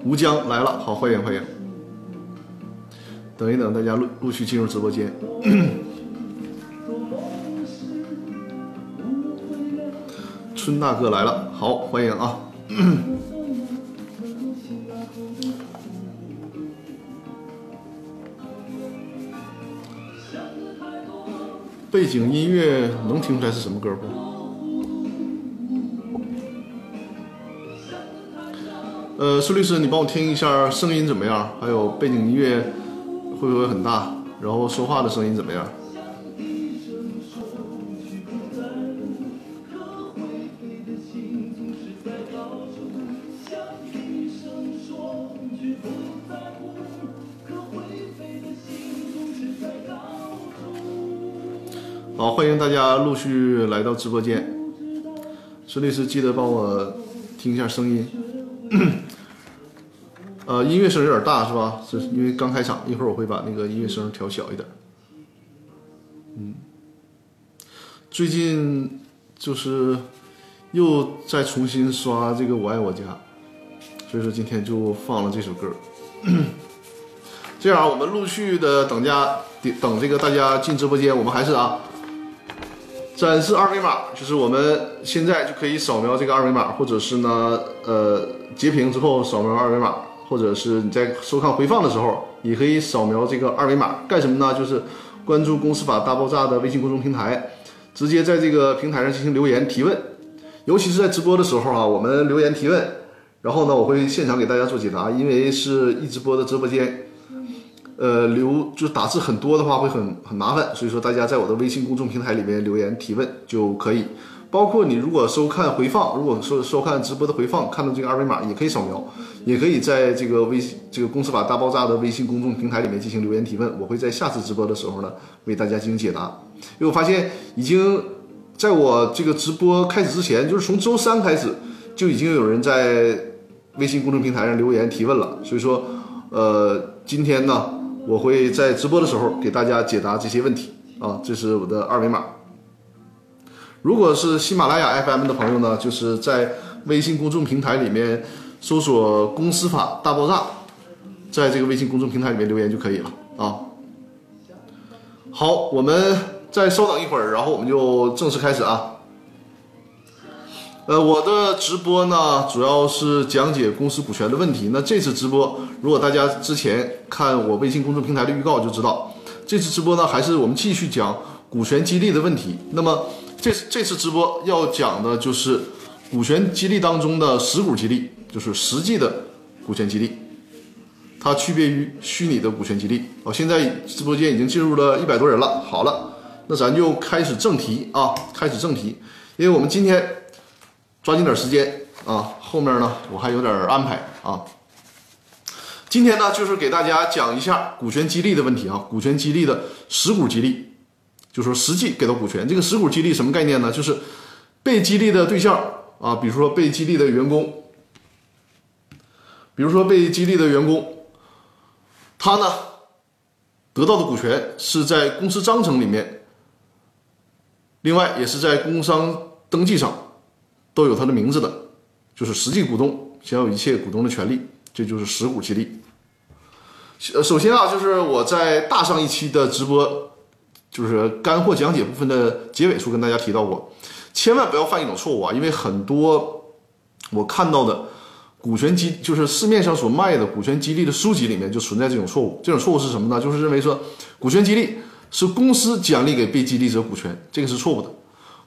啊，吴江来了，好，欢迎欢迎。等一等，大家陆陆续进入直播间。春大哥来了，好，欢迎啊。背景音乐能听出来是什么歌不？呃，苏律师，你帮我听一下声音怎么样？还有背景音乐会不会很大？然后说话的声音怎么样？好，欢迎大家陆续来到直播间。孙律师，记得帮我听一下声音。音乐声有点大，是吧？是因为刚开场，一会儿我会把那个音乐声调小一点。嗯，最近就是又在重新刷这个《我爱我家》，所以说今天就放了这首歌。这样，我们陆续的等家等这个大家进直播间，我们还是啊。展示二维码，就是我们现在就可以扫描这个二维码，或者是呢，呃，截屏之后扫描二维码，或者是你在收看回放的时候，也可以扫描这个二维码，干什么呢？就是关注《公司法大爆炸》的微信公众平台，直接在这个平台上进行留言提问，尤其是在直播的时候啊，我们留言提问，然后呢，我会现场给大家做解答，因为是一直播的直播间。呃，留就打字很多的话会很很麻烦，所以说大家在我的微信公众平台里面留言提问就可以。包括你如果收看回放，如果说收看直播的回放，看到这个二维码也可以扫描，也可以在这个微信这个公司法大爆炸的微信公众平台里面进行留言提问，我会在下次直播的时候呢为大家进行解答。因为我发现已经在我这个直播开始之前，就是从周三开始就已经有人在微信公众平台上留言提问了，所以说呃今天呢。我会在直播的时候给大家解答这些问题啊，这是我的二维码。如果是喜马拉雅 FM 的朋友呢，就是在微信公众平台里面搜索“公司法大爆炸”，在这个微信公众平台里面留言就可以了啊。好，我们再稍等一会儿，然后我们就正式开始啊。呃，我的直播呢，主要是讲解公司股权的问题。那这次直播，如果大家之前看我微信公众平台的预告就知道，这次直播呢，还是我们继续讲股权激励的问题。那么这这次直播要讲的就是股权激励当中的实股激励，就是实际的股权激励，它区别于虚拟的股权激励。哦，现在直播间已经进入了一百多人了。好了，那咱就开始正题啊，开始正题，因为我们今天。抓紧点时间啊！后面呢，我还有点安排啊。今天呢，就是给大家讲一下股权激励的问题啊。股权激励的实股激励，就说实际给到股权。这个实股激励什么概念呢？就是被激励的对象啊，比如说被激励的员工，比如说被激励的员工，他呢得到的股权是在公司章程里面，另外也是在工商登记上。都有他的名字的，就是实际股东享有一切股东的权利，这就是实股激励。呃，首先啊，就是我在大上一期的直播，就是干货讲解部分的结尾处跟大家提到过，千万不要犯一种错误啊，因为很多我看到的股权激，就是市面上所卖的股权激励的书籍里面就存在这种错误。这种错误是什么呢？就是认为说股权激励是公司奖励给被激励者股权，这个是错误的，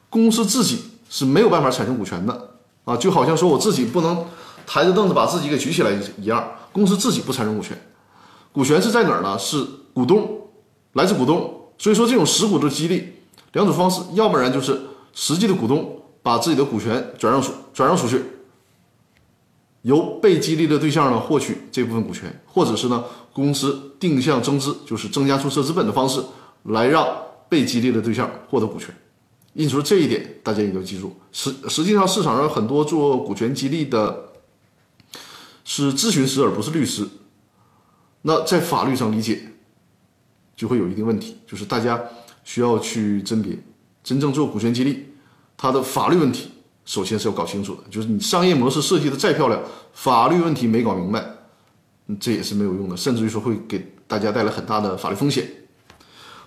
公司自己。是没有办法产生股权的啊，就好像说我自己不能抬着凳子把自己给举起来一样，公司自己不产生股权，股权是在哪儿呢？是股东，来自股东。所以说这种实股的激励，两种方式，要不然就是实际的股东把自己的股权转让出转让出去，由被激励的对象呢获取这部分股权，或者是呢公司定向增资，就是增加注册资本的方式来让被激励的对象获得股权。因此这一点，大家也要记住。实实际上，市场上很多做股权激励的，是咨询师而不是律师。那在法律上理解，就会有一定问题。就是大家需要去甄别，真正做股权激励，它的法律问题首先是要搞清楚的，就是你商业模式设计的再漂亮，法律问题没搞明白，这也是没有用的，甚至于说会给大家带来很大的法律风险。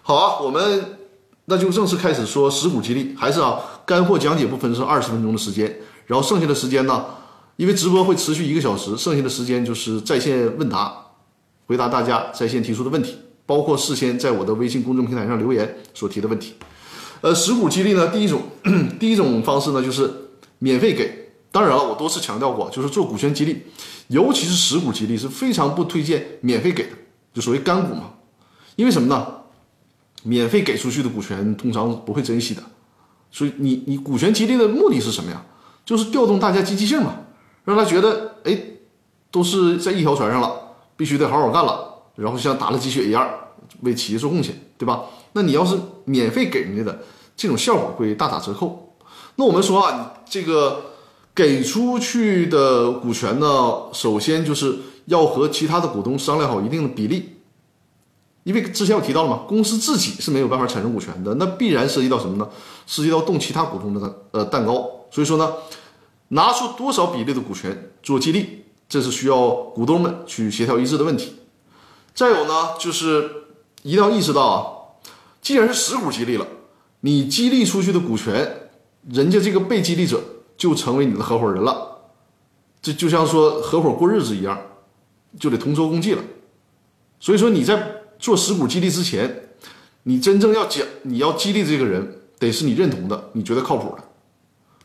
好啊，我们那就正式开始说实股激励，还是啊，干货讲解部分是二十分钟的时间，然后剩下的时间呢，因为直播会持续一个小时，剩下的时间就是在线问答，回答大家在线提出的问题。包括事先在我的微信公众平台上留言所提的问题，呃，实股激励呢，第一种，第一种方式呢就是免费给。当然了，我多次强调过，就是做股权激励，尤其是实股激励是非常不推荐免费给的，就所谓干股嘛。因为什么呢？免费给出去的股权通常不会珍惜的，所以你你股权激励的目的是什么呀？就是调动大家积极性嘛，让他觉得哎，都是在一条船上了，必须得好好干了。然后像打了鸡血一样为企业做贡献，对吧？那你要是免费给人家的，这种效果会大打折扣。那我们说啊，这个给出去的股权呢，首先就是要和其他的股东商量好一定的比例，因为之前我提到了嘛，公司自己是没有办法产生股权的，那必然涉及到什么呢？涉及到动其他股东的呃蛋糕。所以说呢，拿出多少比例的股权做激励，这是需要股东们去协调一致的问题。再有呢，就是一定要意识到啊，既然是实股激励了，你激励出去的股权，人家这个被激励者就成为你的合伙人了，这就像说合伙过日子一样，就得同舟共济了。所以说你在做实股激励之前，你真正要讲你要激励这个人，得是你认同的，你觉得靠谱的，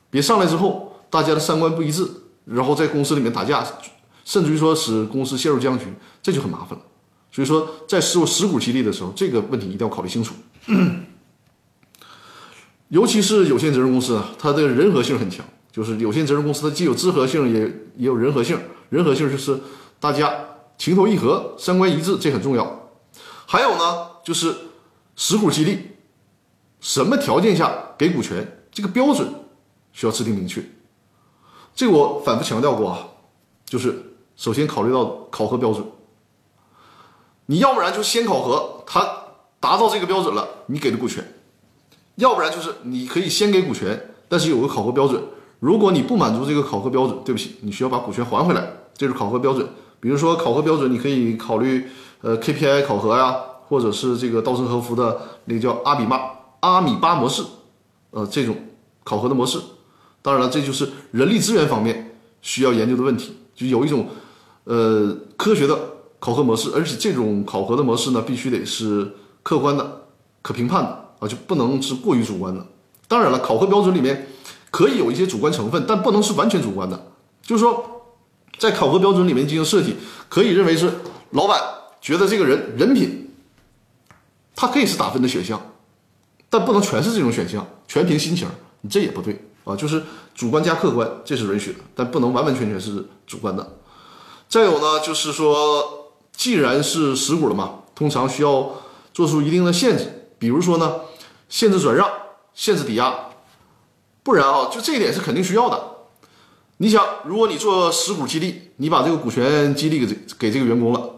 别上来之后大家的三观不一致，然后在公司里面打架，甚至于说使公司陷入僵局，这就很麻烦了。所以说，在做实股激励的时候，这个问题一定要考虑清楚。尤其是有限责任公司啊，它的人和性很强。就是有限责任公司，它既有资合性，也也有人和性。人和性就是大家情投意合、三观一致，这很重要。还有呢，就是实股激励，什么条件下给股权，这个标准需要制定明确。这个我反复强调过啊，就是首先考虑到考核标准。你要不然就先考核，他达到这个标准了，你给的股权；要不然就是你可以先给股权，但是有个考核标准。如果你不满足这个考核标准，对不起，你需要把股权还回来。这是考核标准。比如说考核标准，你可以考虑呃 KPI 考核呀，或者是这个稻盛和夫的那个叫阿比巴阿米巴模式，呃，这种考核的模式。当然了，这就是人力资源方面需要研究的问题，就有一种呃科学的。考核模式，而且这种考核的模式呢，必须得是客观的、可评判的啊，就不能是过于主观的。当然了，考核标准里面可以有一些主观成分，但不能是完全主观的。就是说，在考核标准里面进行设计，可以认为是老板觉得这个人人品，他可以是打分的选项，但不能全是这种选项，全凭心情，你这也不对啊。就是主观加客观，这是允许的，但不能完完全全是主观的。再有呢，就是说。既然是实股了嘛，通常需要做出一定的限制，比如说呢，限制转让、限制抵押，不然啊，就这一点是肯定需要的。你想，如果你做实股激励，你把这个股权激励给这给这个员工了，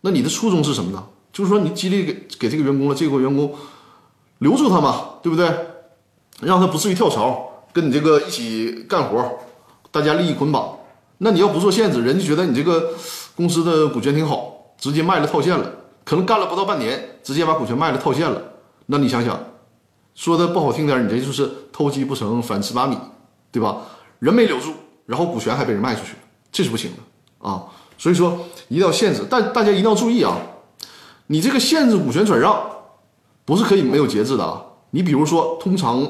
那你的初衷是什么呢？就是说你激励给给这个员工了，这个员工留住他嘛，对不对？让他不至于跳槽，跟你这个一起干活，大家利益捆绑。那你要不做限制，人家觉得你这个。公司的股权挺好，直接卖了套现了，可能干了不到半年，直接把股权卖了套现了。那你想想，说的不好听点，你这就是偷鸡不成反蚀把米，对吧？人没留住，然后股权还被人卖出去，这是不行的啊。所以说一定要限制，但大家一定要注意啊，你这个限制股权转让不是可以没有节制的啊。你比如说，通常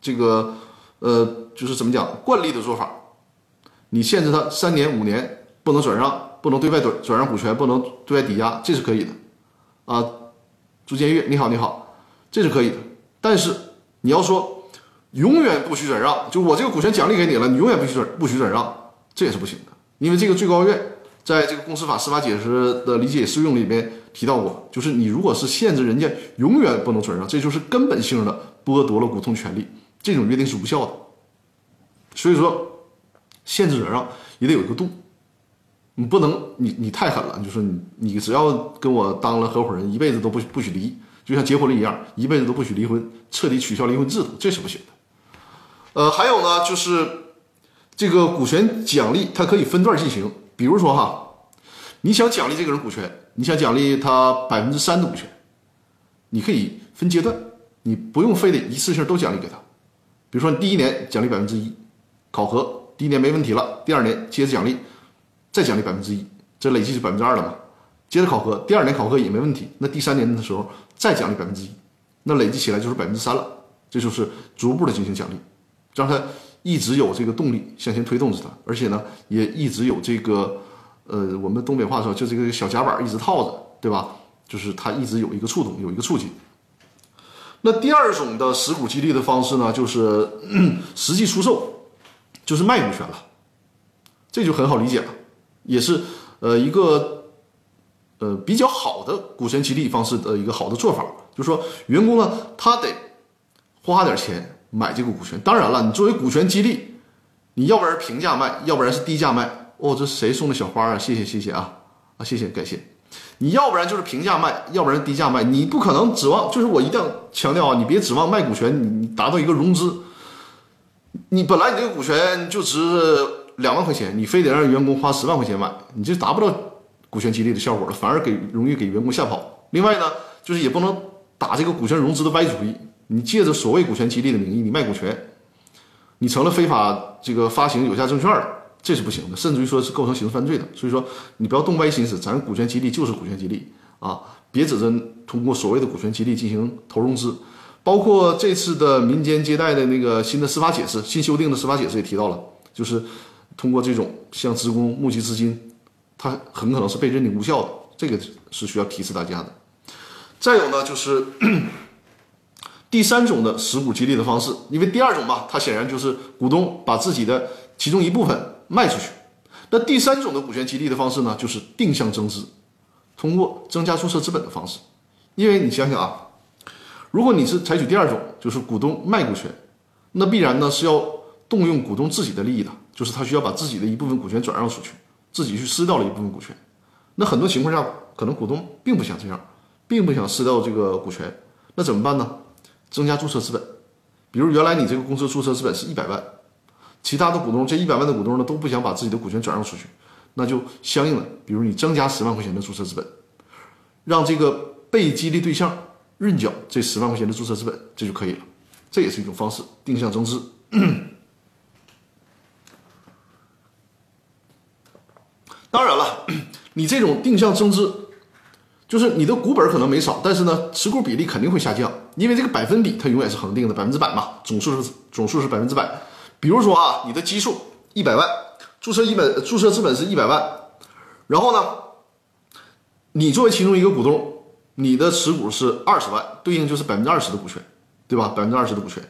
这个呃，就是怎么讲，惯例的做法，你限制他三年五年不能转让。不能对外转转让股权，不能对外抵押，这是可以的，啊，朱建玉，你好，你好，这是可以的。但是你要说永远不许转让，就我这个股权奖励给你了，你永远不许转不许转让，这也是不行的。因为这个最高院在这个公司法司法解释的理解适用里面提到过，就是你如果是限制人家永远不能转让，这就是根本性的剥夺了股东权利，这种约定是无效的。所以说，限制转让也得有一个度。你不能，你你太狠了，就是你你只要跟我当了合伙人，一辈子都不不许离，就像结婚了一样，一辈子都不许离婚，彻底取消离婚制度，这是不行的。呃，还有呢，就是这个股权奖励，它可以分段进行。比如说哈，你想奖励这个人股权，你想奖励他百分之三的股权，你可以分阶段，你不用非得一次性都奖励给他。比如说，你第一年奖励百分之一，考核第一年没问题了，第二年接着奖励，再奖励百分之一，这累计是百分之二了嘛？接着考核，第二年考核也没问题，那第三年的时候再奖励百分之一，那累计起来就是百分之三了。这就是逐步的进行奖励，让他一直有这个动力向前推动着他，而且呢，也一直有这个，呃，我们东北话说就这个小夹板一直套着，对吧？就是他一直有一个触动，有一个促进。那第二种的实股激励的方式呢，就是 实际出售，就是卖股权了，这就很好理解了，也是呃一个呃比较好的股权激励方式的一个好的做法，就是说员工呢，他得。花点钱买这个股权，当然了，你作为股权激励，你要不然平价卖，要不然是低价卖。哦，这谁送的小花啊？谢谢谢谢啊啊，谢谢感谢。你要不然就是平价卖，要不然低价卖，你不可能指望。就是我一定要强调啊，你别指望卖股权，你你达到一个融资。你本来你这个股权就值两万块钱，你非得让员工花十万块钱买，你就达不到股权激励的效果了，反而给容易给员工吓跑。另外呢，就是也不能打这个股权融资的歪主意。你借着所谓股权激励的名义，你卖股权，你成了非法这个发行有价证券了，这是不行的，甚至于说是构成刑事犯罪的。所以说，你不要动歪心思，咱股权激励就是股权激励啊，别指着通过所谓的股权激励进行投融资。包括这次的民间借贷的那个新的司法解释，新修订的司法解释也提到了，就是通过这种向职工募集资金，它很可能是被认定无效的，这个是需要提示大家的。再有呢，就是。第三种的实股激励的方式，因为第二种嘛，它显然就是股东把自己的其中一部分卖出去。那第三种的股权激励的方式呢，就是定向增资，通过增加注册资本的方式。因为你想想啊，如果你是采取第二种，就是股东卖股权，那必然呢是要动用股东自己的利益的，就是他需要把自己的一部分股权转让出去，自己去撕掉了一部分股权。那很多情况下，可能股东并不想这样，并不想撕掉这个股权，那怎么办呢？增加注册资本，比如原来你这个公司注册资本是一百万，其他的股东这一百万的股东呢都不想把自己的股权转让出去，那就相应的，比如你增加十万块钱的注册资本，让这个被激励对象认缴这十万块钱的注册资本，这就可以了。这也是一种方式，定向增资。当然了，你这种定向增资。就是你的股本可能没少，但是呢，持股比例肯定会下降，因为这个百分比它永远是恒定的，百分之百嘛，总数是总数是百分之百。比如说啊，你的基数一百万，注册一本注册资本是一百万，然后呢，你作为其中一个股东，你的持股是二十万，对应就是百分之二十的股权，对吧？百分之二十的股权，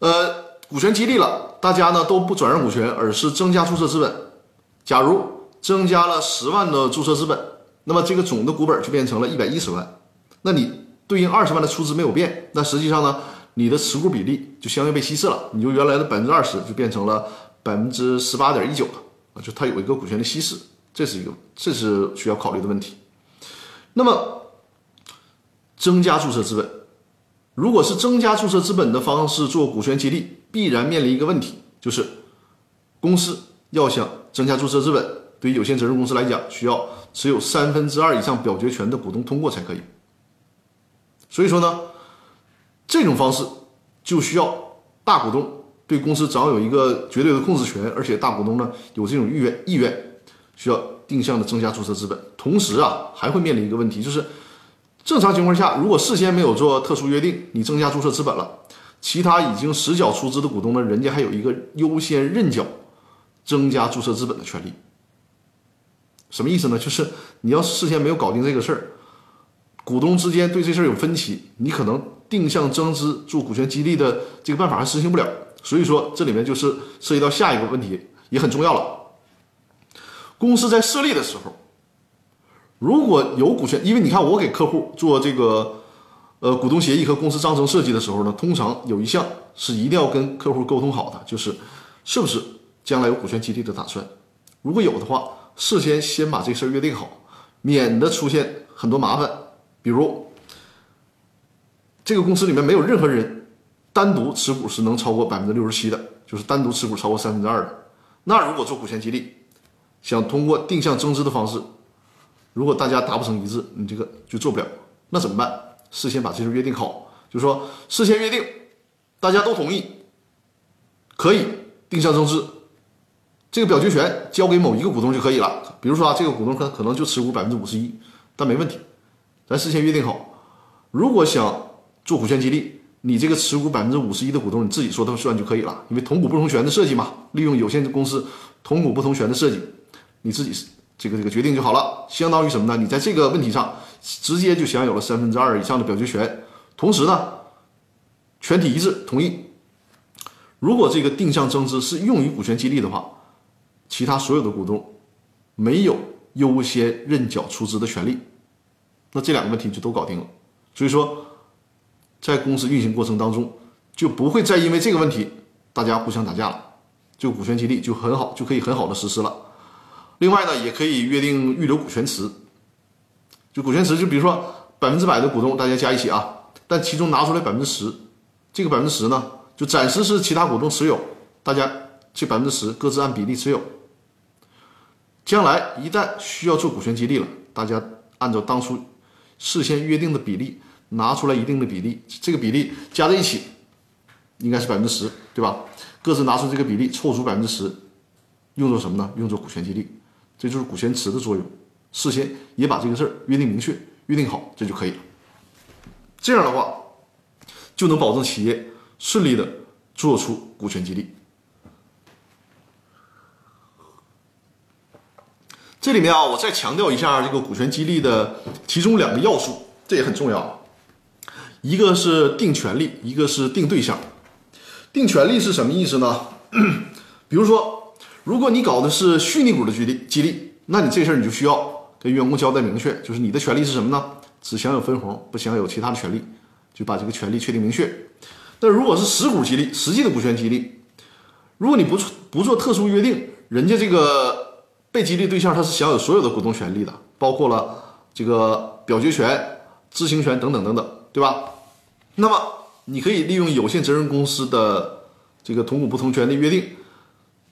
呃，股权激励了，大家呢都不转让股权，而是增加注册资本。假如增加了十万的注册资本。那么这个总的股本就变成了一百一十万，那你对应二十万的出资没有变，那实际上呢，你的持股比例就相应被稀释了，你就原来的百分之二十就变成了百分之十八点一九了啊，就它有一个股权的稀释，这是一个这是需要考虑的问题。那么增加注册资本，如果是增加注册资本的方式做股权激励，必然面临一个问题，就是公司要想增加注册资本，对于有限责任公司来讲，需要。持有三分之二以上表决权的股东通过才可以。所以说呢，这种方式就需要大股东对公司掌有一个绝对的控制权，而且大股东呢有这种意愿意愿，需要定向的增加注册资本。同时啊，还会面临一个问题，就是正常情况下，如果事先没有做特殊约定，你增加注册资本了，其他已经实缴出资的股东呢，人家还有一个优先认缴增加注册资本的权利。什么意思呢？就是你要事先没有搞定这个事儿，股东之间对这事儿有分歧，你可能定向增资做股权激励的这个办法还实行不了。所以说，这里面就是涉及到下一个问题，也很重要了。公司在设立的时候，如果有股权，因为你看我给客户做这个呃股东协议和公司章程设计的时候呢，通常有一项是一定要跟客户沟通好的，就是是不是将来有股权激励的打算，如果有的话。事先先把这事儿约定好，免得出现很多麻烦。比如，这个公司里面没有任何人单独持股是能超过百分之六十七的，就是单独持股超过三分之二的。那如果做股权激励，想通过定向增资的方式，如果大家达不成一致，你这个就做不了，那怎么办？事先把这事约定好，就说事先约定，大家都同意，可以定向增资，这个表决权交给某一个股东就可以了。比如说啊，这个股东可可能就持股百分之五十一，但没问题，咱事先约定好，如果想做股权激励，你这个持股百分之五十一的股东你自己说的算就可以了，因为同股不同权的设计嘛，利用有限公司同股不同权的设计。你自己这个这个决定就好了，相当于什么呢？你在这个问题上直接就享有了三分之二以上的表决权，同时呢，全体一致同意。如果这个定向增资是用于股权激励的话，其他所有的股东没有优先认缴出资的权利，那这两个问题就都搞定了。所以说，在公司运行过程当中，就不会再因为这个问题大家互相打架了，就股权激励就很好，就可以很好的实施了。另外呢，也可以约定预留股权池，就股权池，就比如说百分之百的股东大家加一起啊，但其中拿出来百分之十，这个百分之十呢，就暂时是其他股东持有，大家这百分之十各自按比例持有。将来一旦需要做股权激励了，大家按照当初事先约定的比例拿出来一定的比例，这个比例加在一起应该是百分之十，对吧？各自拿出这个比例凑足百分之十，用作什么呢？用作股权激励。这就是股权池的作用，事先也把这个事儿约定明确、约定好，这就可以了。这样的话，就能保证企业顺利的做出股权激励。这里面啊，我再强调一下这个股权激励的其中两个要素，这也很重要。一个是定权利，一个是定对象。定权利是什么意思呢？比如说。如果你搞的是虚拟股的激励激励，那你这事儿你就需要跟员工交代明确，就是你的权利是什么呢？只享有分红，不享有其他的权利，就把这个权利确定明确。那如果是实股激励，实际的股权激励，如果你不不做特殊约定，人家这个被激励对象他是享有所有的股东权利的，包括了这个表决权、知情权等等等等，对吧？那么你可以利用有限责任公司的这个同股不同权的约定。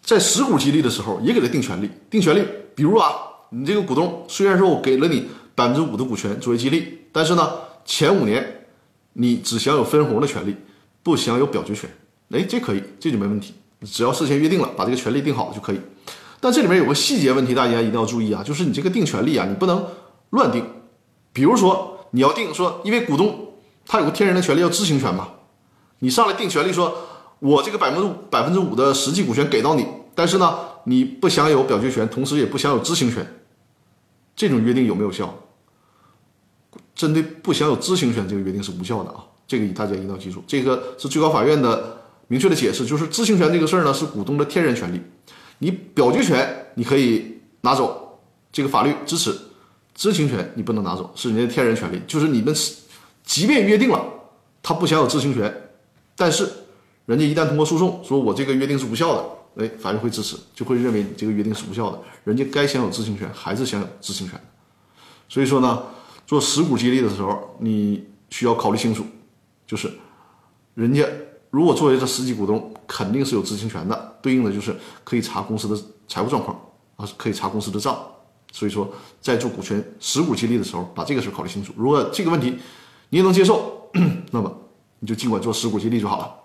在实股激励的时候，也给他定权利，定权利。比如啊，你这个股东虽然说我给了你百分之五的股权作为激励，但是呢，前五年你只享有分红的权利，不享有表决权。哎，这可以，这就没问题。只要事先约定了，把这个权利定好就可以。但这里面有个细节问题，大家一定要注意啊，就是你这个定权利啊，你不能乱定。比如说你要定说，因为股东他有个天然的权利，要知情权嘛，你上来定权利说。我这个百分之五百分之五的实际股权给到你，但是呢，你不享有表决权，同时也不享有知情权，这种约定有没有效？针对不享有知情权，这个约定是无效的啊！这个大家一定要记住，这个是最高法院的明确的解释，就是知情权这个事儿呢是股东的天然权利，你表决权你可以拿走，这个法律支持，知情权你不能拿走，是人家天然权利，就是你们即便约定了他不享有知情权，但是。人家一旦通过诉讼说我这个约定是无效的，哎，法院会支持，就会认为你这个约定是无效的。人家该享有知情权还是享有知情权。所以说呢，做实股激励的时候，你需要考虑清楚，就是人家如果作为这实际股东，肯定是有知情权的，对应的就是可以查公司的财务状况啊，可以查公司的账。所以说，在做股权实股激励的时候，把这个事考虑清楚。如果这个问题你也能接受，那么你就尽管做实股激励就好了。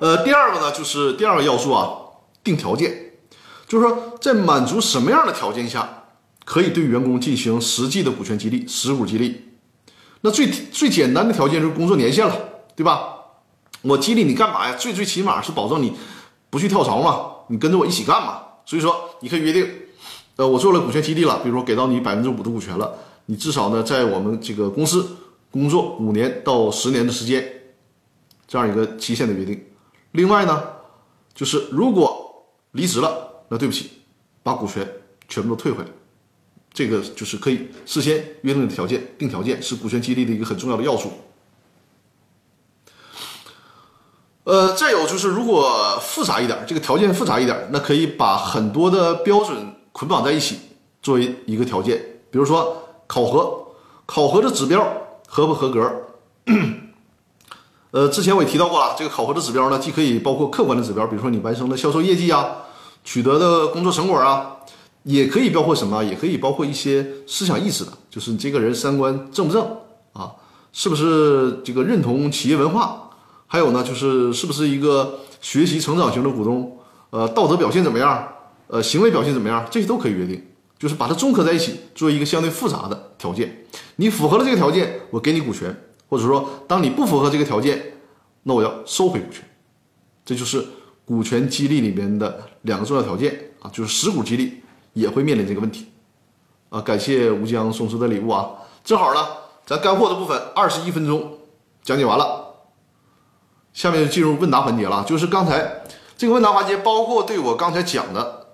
呃，第二个呢，就是第二个要素啊，定条件，就是说在满足什么样的条件下，可以对员工进行实际的股权激励、实股激励。那最最简单的条件就是工作年限了，对吧？我激励你干嘛呀？最最起码是保证你不去跳槽嘛，你跟着我一起干嘛。所以说，你可以约定，呃，我做了股权激励了，比如说给到你百分之五的股权了，你至少呢在我们这个公司工作五年到十年的时间，这样一个期限的约定。另外呢，就是如果离职了，那对不起，把股权全部都退回来。这个就是可以事先约定的条件，定条件是股权激励的一个很重要的要素。呃，再有就是，如果复杂一点，这个条件复杂一点，那可以把很多的标准捆绑在一起，作为一个条件。比如说考核，考核的指标合不合格？呃，之前我也提到过了，这个考核的指标呢，既可以包括客观的指标，比如说你完成的销售业绩啊，取得的工作成果啊，也可以包括什么？也可以包括一些思想意识的，就是你这个人三观正不正啊？是不是这个认同企业文化？还有呢，就是是不是一个学习成长型的股东？呃，道德表现怎么样？呃，行为表现怎么样？这些都可以约定，就是把它综合在一起，做一个相对复杂的条件。你符合了这个条件，我给你股权。或者说，当你不符合这个条件，那我要收回股权，这就是股权激励里面的两个重要条件啊，就是实股激励也会面临这个问题啊。感谢吴江送出的礼物啊，正好呢，咱干货的部分二十一分钟讲解完了，下面就进入问答环节了。就是刚才这个问答环节，包括对我刚才讲的，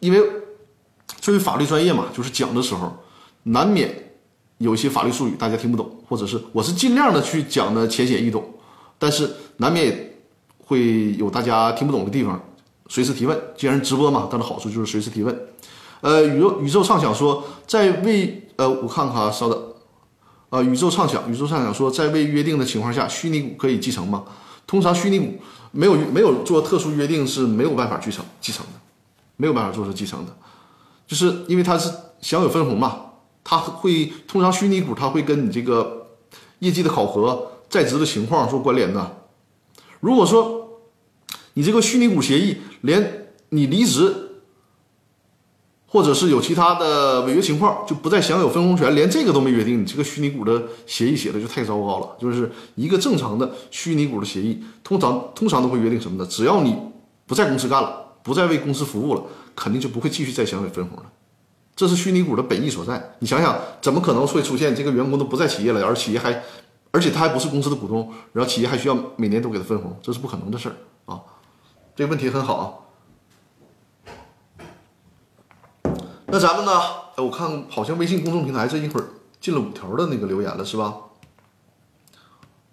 因为作为法律专业嘛，就是讲的时候难免。有一些法律术语大家听不懂，或者是我是尽量的去讲的浅显易懂，但是难免会有大家听不懂的地方，随时提问。既然直播嘛，它的好处就是随时提问。呃，宇宙宇宙畅想说，在未呃，我看看啊，稍等。啊，宇宙畅想，宇宙畅想说，在未约定的情况下，虚拟股可以继承吗？通常虚拟股没有没有做特殊约定是没有办法继承继承的，没有办法做出继承的，就是因为它是享有分红嘛。它会通常虚拟股，它会跟你这个业绩的考核、在职的情况做关联的。如果说你这个虚拟股协议连你离职，或者是有其他的违约情况，就不再享有分红权，连这个都没约定，你这个虚拟股的协议写的就太糟糕了。就是一个正常的虚拟股的协议，通常通常都会约定什么呢？只要你不在公司干了，不再为公司服务了，肯定就不会继续再享有分红了。这是虚拟股的本意所在。你想想，怎么可能会出现这个员工都不在企业了，而企业还，而且他还不是公司的股东，然后企业还需要每年都给他分红，这是不可能的事儿啊！这个问题很好啊。那咱们呢？我看好像微信公众平台这一会儿进了五条的那个留言了，是吧？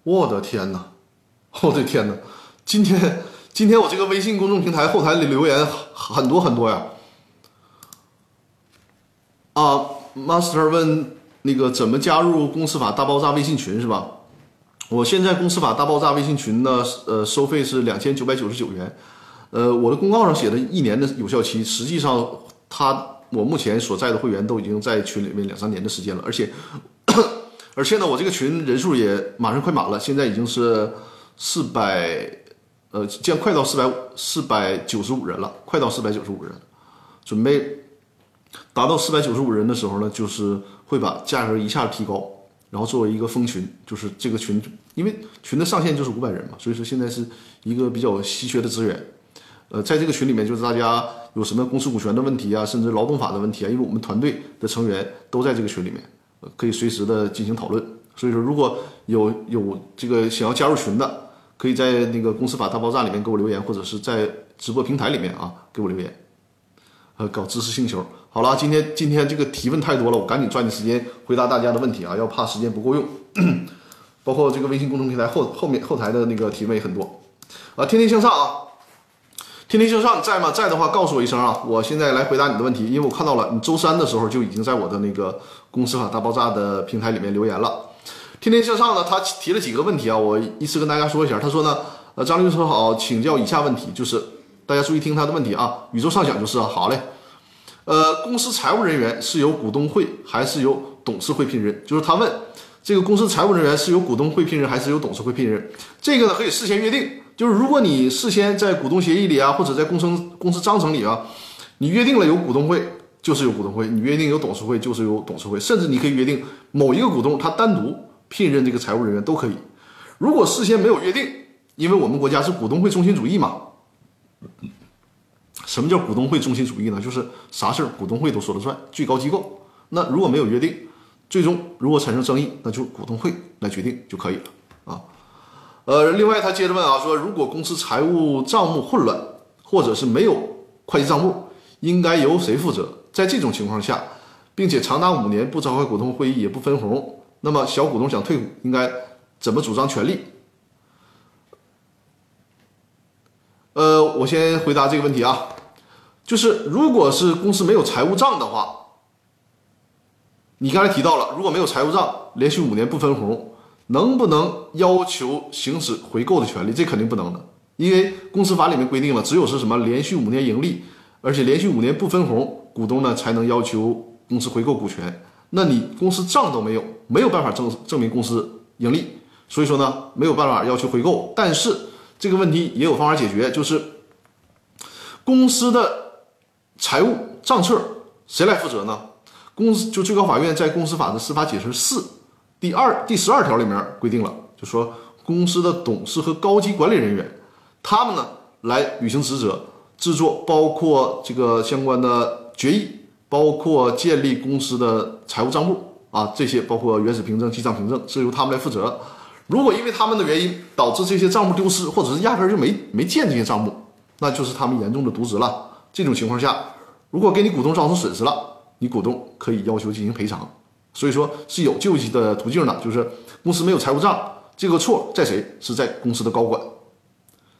我的天哪！我的天哪！今天今天我这个微信公众平台后台里留言很多很多呀。啊，Master 问那个怎么加入公司法大爆炸微信群是吧？我现在公司法大爆炸微信群呢，呃，收费是两千九百九十九元，呃，我的公告上写的一年的有效期，实际上它我目前所在的会员都已经在群里面两三年的时间了，而且 而且呢，我这个群人数也马上快满了，现在已经是四百，呃，将快到四百四百九十五人了，快到四百九十五人，准备。达到四百九十五人的时候呢，就是会把价格一下提高，然后作为一个封群，就是这个群，因为群的上限就是五百人嘛，所以说现在是一个比较稀缺的资源。呃，在这个群里面，就是大家有什么公司股权的问题啊，甚至劳动法的问题啊，因为我们团队的成员都在这个群里面，可以随时的进行讨论。所以说，如果有有这个想要加入群的，可以在那个公司法大爆炸里面给我留言，或者是在直播平台里面啊给我留言。呃，搞知识星球。好了，今天今天这个提问太多了，我赶紧抓紧时间回答大家的问题啊，要怕时间不够用。包括这个微信公众平台后后面后台的那个提问也很多啊。天天向上啊，天天向上在吗？在的话告诉我一声啊，我现在来回答你的问题，因为我看到了你周三的时候就已经在我的那个公司法大爆炸的平台里面留言了。天天向上呢，他提了几个问题啊，我依次跟大家说一下。他说呢，呃，张律师好，请教以下问题，就是大家注意听他的问题啊。宇宙上想就是啊好嘞。呃，公司财务人员是由股东会还是由董事会聘任？就是他问这个公司财务人员是由股东会聘任还是由董事会聘任？这个呢可以事先约定，就是如果你事先在股东协议里啊，或者在公司公司章程里啊，你约定了有股东会就是有股东会，你约定有董事会就是有董事会，甚至你可以约定某一个股东他单独聘任这个财务人员都可以。如果事先没有约定，因为我们国家是股东会中心主义嘛。什么叫股东会中心主义呢？就是啥事儿股东会都说了算，最高机构。那如果没有约定，最终如果产生争议，那就股东会来决定就可以了。呃，另外他接着问啊，说如果公司财务账目混乱，或者是没有会计账目，应该由谁负责？在这种情况下，并且长达五年不召开股东会议也不分红，那么小股东想退股，应该怎么主张权利？呃，我先回答这个问题啊，就是如果是公司没有财务账的话，你刚才提到了，如果没有财务账，连续五年不分红，能不能要求行使回购的权利？这肯定不能的，因为公司法里面规定了，只有是什么连续五年盈利，而且连续五年不分红，股东呢才能要求公司回购股权。那你公司账都没有，没有办法证证明公司盈利，所以说呢没有办法要求回购。但是这个问题也有方法解决，就是公司的财务账册谁来负责呢？公司就最高法院在公司法的司法解释四第二第十二条里面规定了，就说公司的董事和高级管理人员，他们呢来履行职责，制作包括这个相关的决议，包括建立公司的财务账簿啊，这些包括原始凭证、记账凭证是由他们来负责。如果因为他们的原因导致这些账目丢失，或者是压根就没没建这些账目，那就是他们严重的渎职了。这种情况下，如果给你股东造成损失了，你股东可以要求进行赔偿，所以说是有救济的途径的，就是公司没有财务账，这个错在谁？是在公司的高管，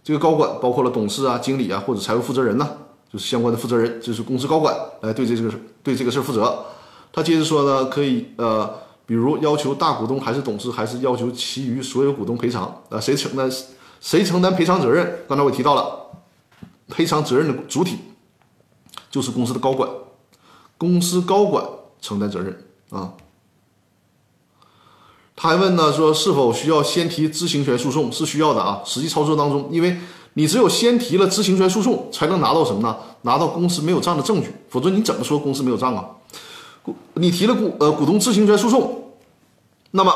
这个高管包括了董事啊、经理啊或者财务负责人呢，就是相关的负责人，就是公司高管来对这个对这个事负责。他接着说呢，可以呃，比如要求大股东还是董事，还是要求其余所有股东赔偿啊？谁承担谁承担赔偿责任？刚才我提到了，赔偿责任的主体就是公司的高管。公司高管承担责任啊。他还问呢，说是否需要先提知情权诉讼？是需要的啊。实际操作当中，因为你只有先提了知情权诉讼，才能拿到什么呢？拿到公司没有账的证据。否则你怎么说公司没有账啊？股你提了股呃股东知情权诉讼，那么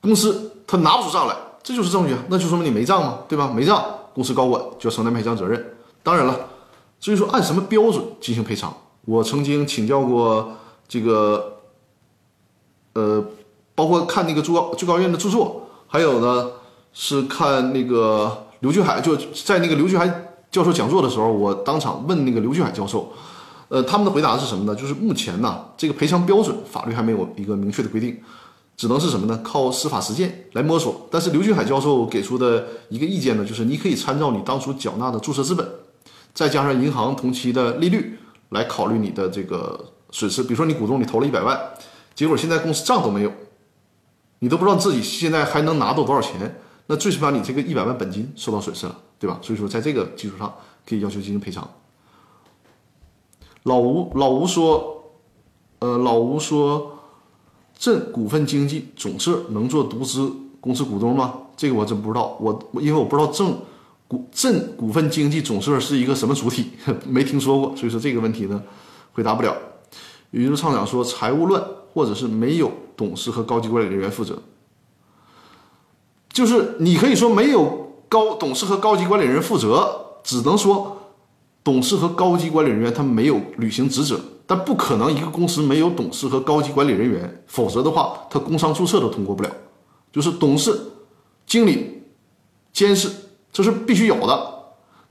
公司他拿不出账来，这就是证据啊。那就说明你没账嘛，对吧？没账，公司高管就要承担赔偿责任。当然了，至于说按什么标准进行赔偿？我曾经请教过这个，呃，包括看那个最高最高院的著作，还有呢是看那个刘俊海，就在那个刘俊海教授讲座的时候，我当场问那个刘俊海教授，呃，他们的回答是什么呢？就是目前呢，这个赔偿标准法律还没有一个明确的规定，只能是什么呢？靠司法实践来摸索。但是刘俊海教授给出的一个意见呢，就是你可以参照你当初缴纳的注册资本，再加上银行同期的利率。来考虑你的这个损失，比如说你股东你投了一百万，结果现在公司账都没有，你都不知道自己现在还能拿到多少钱，那最起码你这个一百万本金受到损失了，对吧？所以说在这个基础上可以要求进行赔偿。老吴老吴说，呃，老吴说，镇股份经济总社能做独资公司股东吗？这个我真不知道，我因为我不知道正。股镇股份经济总社是一个什么主体？没听说过，所以说这个问题呢，回答不了。宇宙畅想说财务乱，或者是没有董事和高级管理人员负责，就是你可以说没有高董事和高级管理人员负责，只能说董事和高级管理人员他没有履行职责，但不可能一个公司没有董事和高级管理人员，否则的话，他工商注册都通过不了。就是董事、经理、监事。这是必须有的。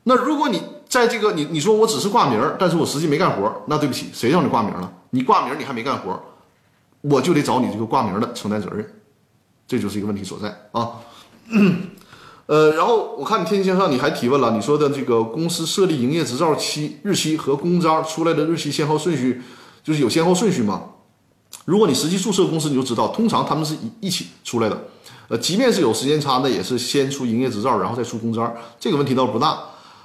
那如果你在这个你你说我只是挂名，但是我实际没干活，那对不起，谁让你挂名了？你挂名你还没干活，我就得找你这个挂名的承担责任，这就是一个问题所在啊。呃，然后我看你天天向上你还提问了，你说的这个公司设立营业执照期日期和公章出来的日期先后顺序，就是有先后顺序吗？如果你实际注册公司，你就知道，通常他们是一一起出来的。呃，即便是有时间差，那也是先出营业执照，然后再出公章，这个问题倒不大。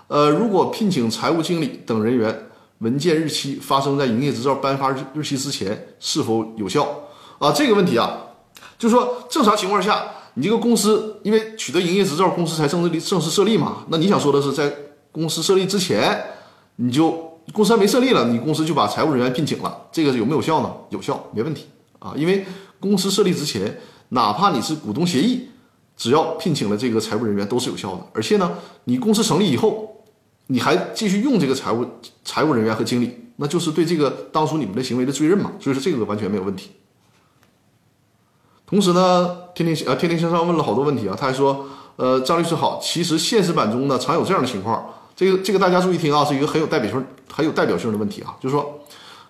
呃，如果聘请财务经理等人员，文件日期发生在营业执照颁发日日期之前，是否有效？啊，这个问题啊，就是说正常情况下，你这个公司因为取得营业执照，公司才正式正式设立嘛。那你想说的是，在公司设立之前，你就公司还没设立了，你公司就把财务人员聘请了，这个有没有效呢？有效，没问题啊，因为公司设立之前。哪怕你是股东协议，只要聘请了这个财务人员都是有效的。而且呢，你公司成立以后，你还继续用这个财务财务人员和经理，那就是对这个当初你们的行为的追认嘛。所以说这个完全没有问题。同时呢，天天呃天天向上问了好多问题啊，他还说，呃张律师好，其实现实版中呢常有这样的情况，这个这个大家注意听啊，是一个很有代表性很有代表性的问题啊，就是说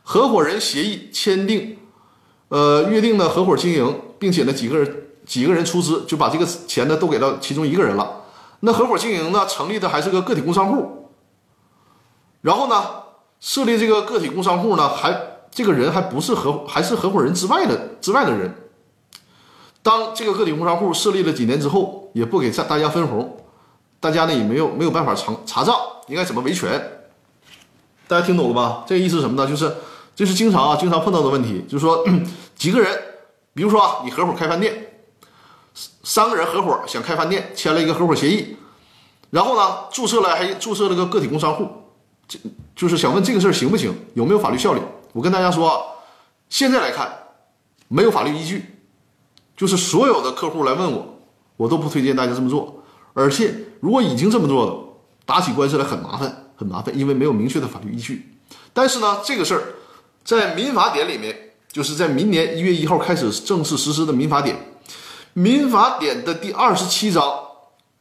合伙人协议签订，呃约定的合伙经营。并且呢，几个人几个人出资就把这个钱呢都给到其中一个人了。那合伙经营呢，成立的还是个个体工商户。然后呢，设立这个个体工商户呢，还这个人还不是合还是合伙人之外的之外的人，当这个个体工商户设立了几年之后，也不给大大家分红，大家呢也没有没有办法查查账，应该怎么维权？大家听懂了吧？这个意思是什么呢？就是这是经常啊经常碰到的问题，就是说 几个人，比如说啊，你合伙开饭店，三个人合伙想开饭店，签了一个合伙协议，然后呢注册了还注册了个个体工商户，这就是想问这个事儿行不行？有没有法律效力？我跟大家说，现在来看没有法律依据。就是所有的客户来问我，我都不推荐大家这么做。而且，如果已经这么做了，打起官司来很麻烦，很麻烦，因为没有明确的法律依据。但是呢，这个事儿在民法典里面，就是在明年一月一号开始正式实施的民法典，民法典的第二十七章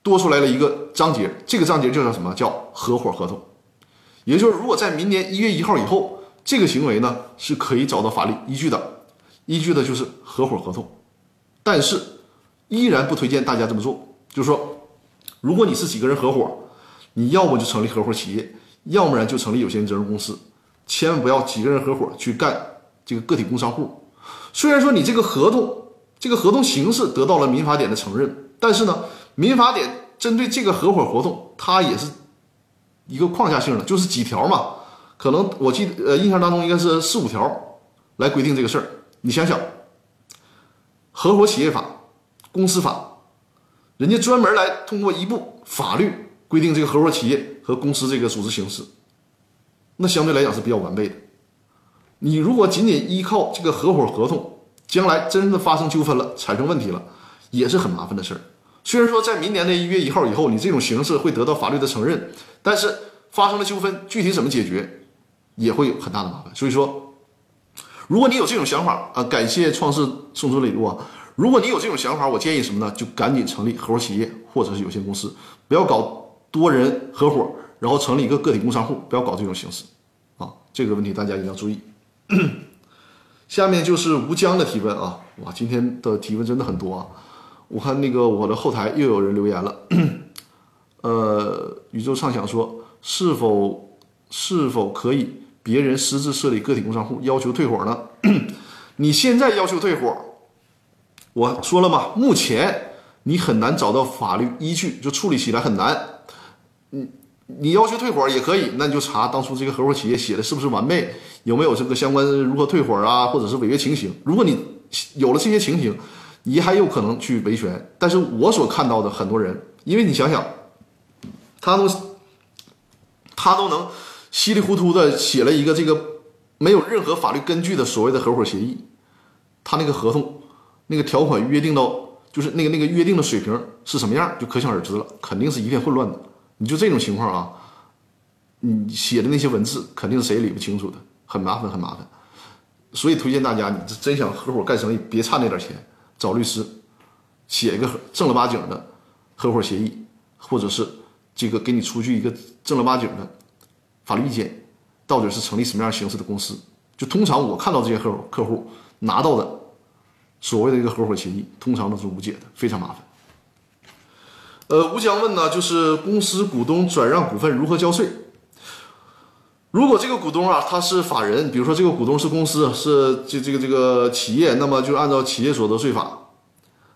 多出来了一个章节，这个章节就叫什么？叫合伙合同。也就是，如果在明年一月一号以后，这个行为呢是可以找到法律依据的，依据的就是合伙合同。但是，依然不推荐大家这么做。就是说，如果你是几个人合伙，你要么就成立合伙企业，要不然就成立有限责任公司，千万不要几个人合伙去干这个个体工商户。虽然说你这个合同，这个合同形式得到了民法典的承认，但是呢，民法典针对这个合伙合同，它也是一个框架性的，就是几条嘛，可能我记呃印象当中应该是四五条来规定这个事儿。你想想。合伙企业法、公司法，人家专门来通过一部法律规定这个合伙企业和公司这个组织形式，那相对来讲是比较完备的。你如果仅仅依靠这个合伙合同，将来真的发生纠纷了、产生问题了，也是很麻烦的事儿。虽然说在明年的一月一号以后，你这种形式会得到法律的承认，但是发生了纠纷，具体怎么解决，也会有很大的麻烦。所以说。如果你有这种想法啊，感谢创世送出礼物啊！如果你有这种想法，我建议什么呢？就赶紧成立合伙企业或者是有限公司，不要搞多人合伙，然后成立一个个体工商户，不要搞这种形式啊！这个问题大家一定要注意。下面就是吴江的提问啊，哇，今天的提问真的很多啊！我看那个我的后台又有人留言了，呃，宇宙畅想说是否是否可以？别人私自设立个体工商户，要求退伙呢？你现在要求退伙，我说了嘛，目前你很难找到法律依据，就处理起来很难。你你要求退伙也可以，那你就查当初这个合伙企业写的是不是完备，有没有这个相关如何退伙啊，或者是违约情形。如果你有了这些情形，你还有可能去维权。但是我所看到的很多人，因为你想想，他都他都能。稀里糊涂的写了一个这个没有任何法律根据的所谓的合伙协议，他那个合同那个条款约定到就是那个那个约定的水平是什么样，就可想而知了，肯定是一片混乱的。你就这种情况啊，你写的那些文字肯定谁也理不清楚的，很麻烦很麻烦。所以推荐大家，你真想合伙干生意，别差那点钱，找律师写一个正儿八经的合伙协议，或者是这个给你出具一个正儿八经的。法律意见到底是成立什么样形式的公司？就通常我看到这些合伙客户拿到的所谓的一个合伙协议，通常都是无解的，非常麻烦。呃，吴江问呢，就是公司股东转让股份如何交税？如果这个股东啊他是法人，比如说这个股东是公司，是这这个这个企业，那么就按照企业所得税法，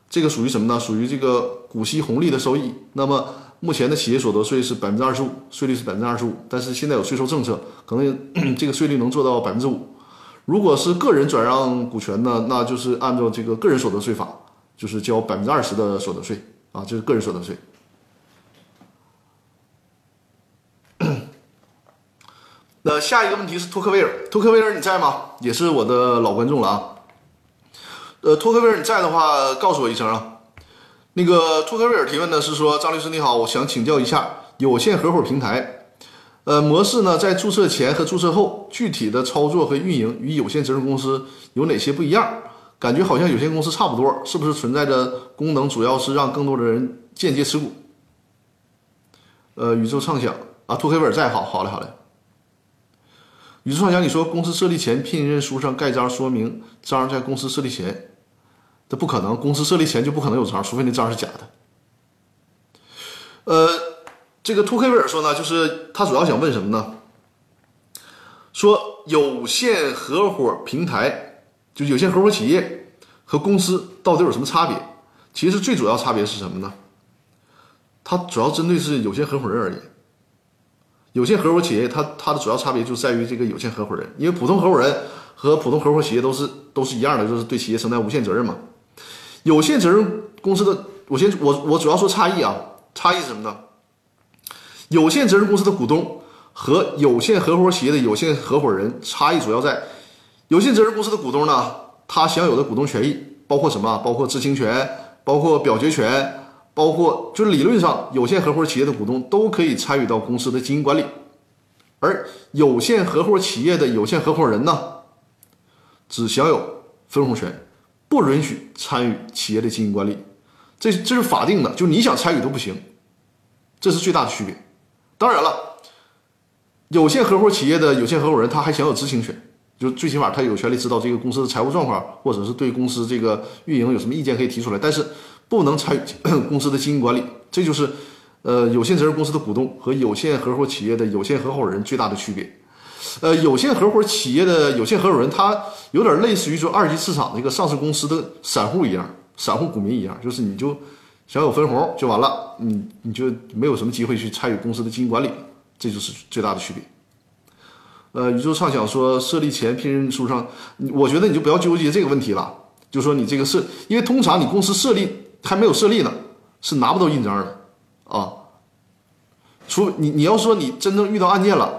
这个属于什么呢？属于这个股息红利的收益。那么目前的企业所得税是百分之二十五，税率是百分之二十五，但是现在有税收政策，可能这个税率能做到百分之五。如果是个人转让股权呢，那就是按照这个个人所得税法，就是交百分之二十的所得税啊，这是个人所得税。那下一个问题是托克维尔，托克维尔你在吗？也是我的老观众了啊。呃，托克维尔你在的话，告诉我一声啊。那个托克维尔提问呢是说，张律师你好，我想请教一下有限合伙平台，呃，模式呢在注册前和注册后具体的操作和运营与有限责任公司有哪些不一样？感觉好像有限公司差不多，是不是存在着功能主要是让更多的人间接持股？呃，宇宙畅想啊，托克维尔在，好好嘞，好嘞。宇宙畅想，你说公司设立前聘任书上盖章说明章在公司设立前。这不可能，公司设立前就不可能有章，除非那章是假的。呃，这个托克维尔说呢，就是他主要想问什么呢？说有限合伙平台，就有限合伙企业和公司到底有什么差别？其实最主要差别是什么呢？它主要针对是有限合伙人而言。有限合伙企业，它它的主要差别就在于这个有限合伙人，因为普通合伙人和普通合伙企业都是都是一样的，就是对企业承担无限责任嘛。有限责任公司的，我先我我主要说差异啊，差异是什么呢？有限责任公司的股东和有限合伙企业的有限合伙人差异主要在，有限责任公司的股东呢，他享有的股东权益包括什么？包括知情权，包括表决权。包括就是理论上，有限合伙企业的股东都可以参与到公司的经营管理，而有限合伙企业的有限合伙人呢，只享有分红权，不允许参与企业的经营管理。这这是法定的，就你想参与都不行，这是最大的区别。当然了，有限合伙企业的有限合伙人他还享有知情权，就最起码他有权利知道这个公司的财务状况，或者是对公司这个运营有什么意见可以提出来，但是。不能参与 公司的经营管理，这就是，呃，有限责任公司的股东和有限合伙企业的有限合伙人最大的区别。呃，有限合伙企业的有限合伙人，他有点类似于说二级市场那个上市公司的散户一样，散户股民一样，就是你就享有分红就完了，你你就没有什么机会去参与公司的经营管理，这就是最大的区别。呃，宇宙畅想说设立前聘任书上，我觉得你就不要纠结这个问题了，就说你这个设，因为通常你公司设立。还没有设立呢，是拿不到印章的啊。除你你要说你真正遇到案件了，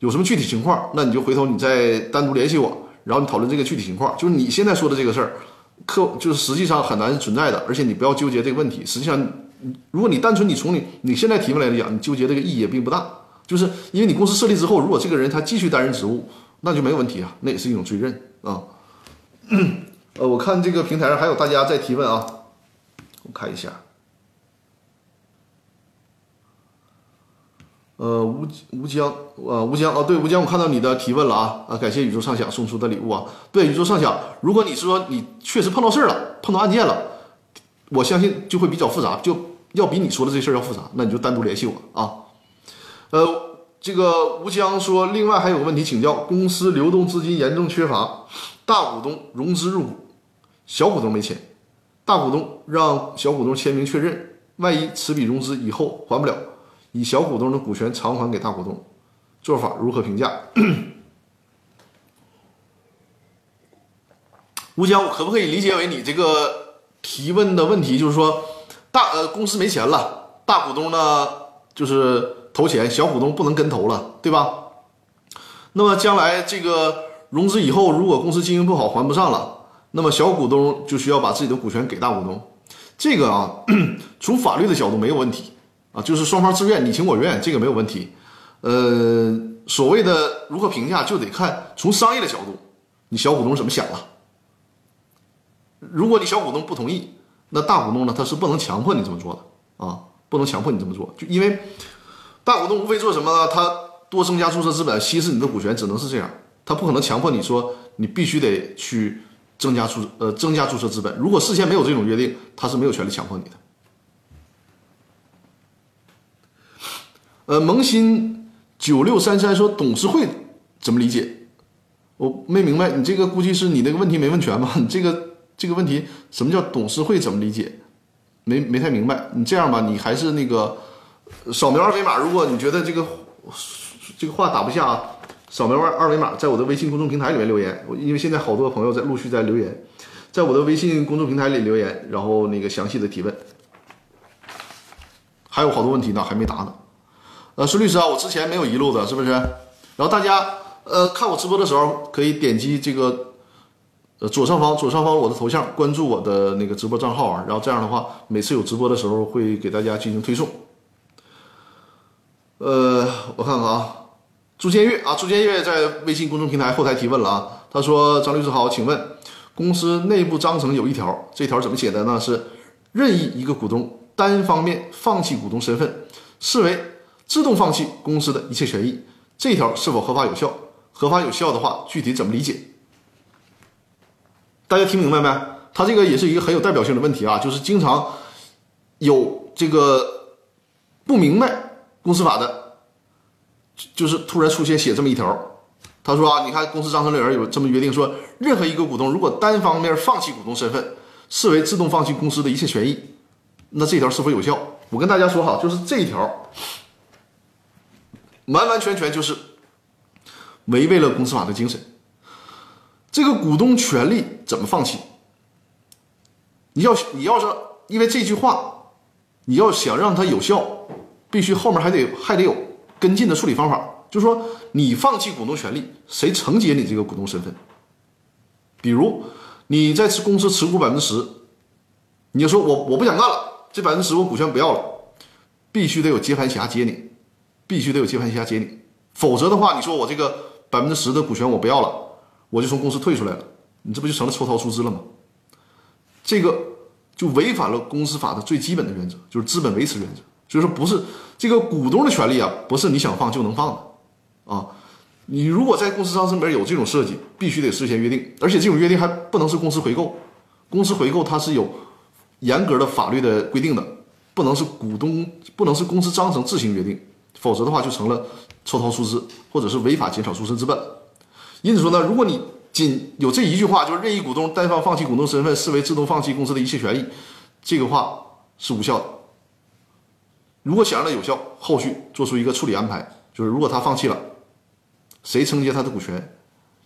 有什么具体情况，那你就回头你再单独联系我，然后你讨论这个具体情况。就是你现在说的这个事儿，客就是实际上很难存在的，而且你不要纠结这个问题。实际上，如果你单纯你从你你现在提问来讲，你纠结这个意义也并不大。就是因为你公司设立之后，如果这个人他继续担任职务，那就没有问题啊，那也是一种追认啊。呃，我看这个平台上还有大家在提问啊。我看一下，呃，吴吴江，啊，吴江，哦，对，吴江，我看到你的提问了啊，啊，感谢宇宙畅想送出的礼物啊，对，宇宙畅想，如果你说你确实碰到事儿了，碰到案件了，我相信就会比较复杂，就要比你说的这事儿要复杂，那你就单独联系我啊。呃，这个吴江说，另外还有个问题请教，公司流动资金严重缺乏，大股东融资入股，小股东没钱。大股东让小股东签名确认，万一此笔融资以后还不了，以小股东的股权偿还给大股东，做法如何评价？吴江，我可不可以理解为你这个提问的问题就是说，大呃公司没钱了，大股东呢就是投钱，小股东不能跟投了，对吧？那么将来这个融资以后，如果公司经营不好还不上了？那么小股东就需要把自己的股权给大股东，这个啊，从法律的角度没有问题啊，就是双方自愿你情我愿，这个没有问题。呃，所谓的如何评价，就得看从商业的角度，你小股东怎么想了。如果你小股东不同意，那大股东呢，他是不能强迫你这么做的啊，不能强迫你这么做，就因为大股东无非做什么呢？他多增加注册资本，稀释你的股权，只能是这样，他不可能强迫你说你必须得去。增加注呃增加注册资本，如果事先没有这种约定，他是没有权利强迫你的。呃，萌新九六三三说董事会怎么理解？我没明白，你这个估计是你那个问题没问全吧？你这个这个问题什么叫董事会怎么理解？没没太明白。你这样吧，你还是那个扫描二维码，如果你觉得这个这个话打不下。扫描二二维码，在我的微信公众平台里面留言。我因为现在好多朋友在陆续在留言，在我的微信公众平台里留言，然后那个详细的提问，还有好多问题呢，还没答呢。呃，孙律师啊，我之前没有遗漏的，是不是？然后大家呃看我直播的时候，可以点击这个呃左上方左上方我的头像，关注我的那个直播账号啊。然后这样的话，每次有直播的时候会给大家进行推送。呃，我看看啊。朱建月啊，朱建月在微信公众平台后台提问了啊，他说：“张律师好，请问公司内部章程有一条，这条怎么写的呢？是任意一个股东单方面放弃股东身份，视为自动放弃公司的一切权益，这条是否合法有效？合法有效的话，具体怎么理解？大家听明白没？他这个也是一个很有代表性的问题啊，就是经常有这个不明白公司法的。”就是突然出现写这么一条，他说啊，你看公司章程里边有这么约定说，任何一个股东如果单方面放弃股东身份，视为自动放弃公司的一切权益，那这条是否有效？我跟大家说哈，就是这一条，完完全全就是违背了公司法的精神。这个股东权利怎么放弃？你要你要是因为这句话，你要想让它有效，必须后面还得还得有跟进的处理方法。就是说，你放弃股东权利，谁承接你这个股东身份？比如你在持公司持股百分之十，你就说我我不想干了，这百分之十我股权不要了，必须得有接盘侠接你，必须得有接盘侠接你，否则的话，你说我这个百分之十的股权我不要了，我就从公司退出来了，你这不就成了抽逃出资了吗？这个就违反了公司法的最基本的原则，就是资本维持原则，就是说不是这个股东的权利啊，不是你想放就能放的。啊，你如果在公司章程里面有这种设计，必须得事先约定，而且这种约定还不能是公司回购，公司回购它是有严格的法律的规定的，不能是股东，不能是公司章程自行约定，否则的话就成了抽逃出资或者是违法减少出资资本。因此说呢，如果你仅有这一句话，就是任意股东单方放弃股东身份，视为自动放弃公司的一切权益，这个话是无效的。如果想让它有效，后续做出一个处理安排，就是如果他放弃了。谁承接他的股权？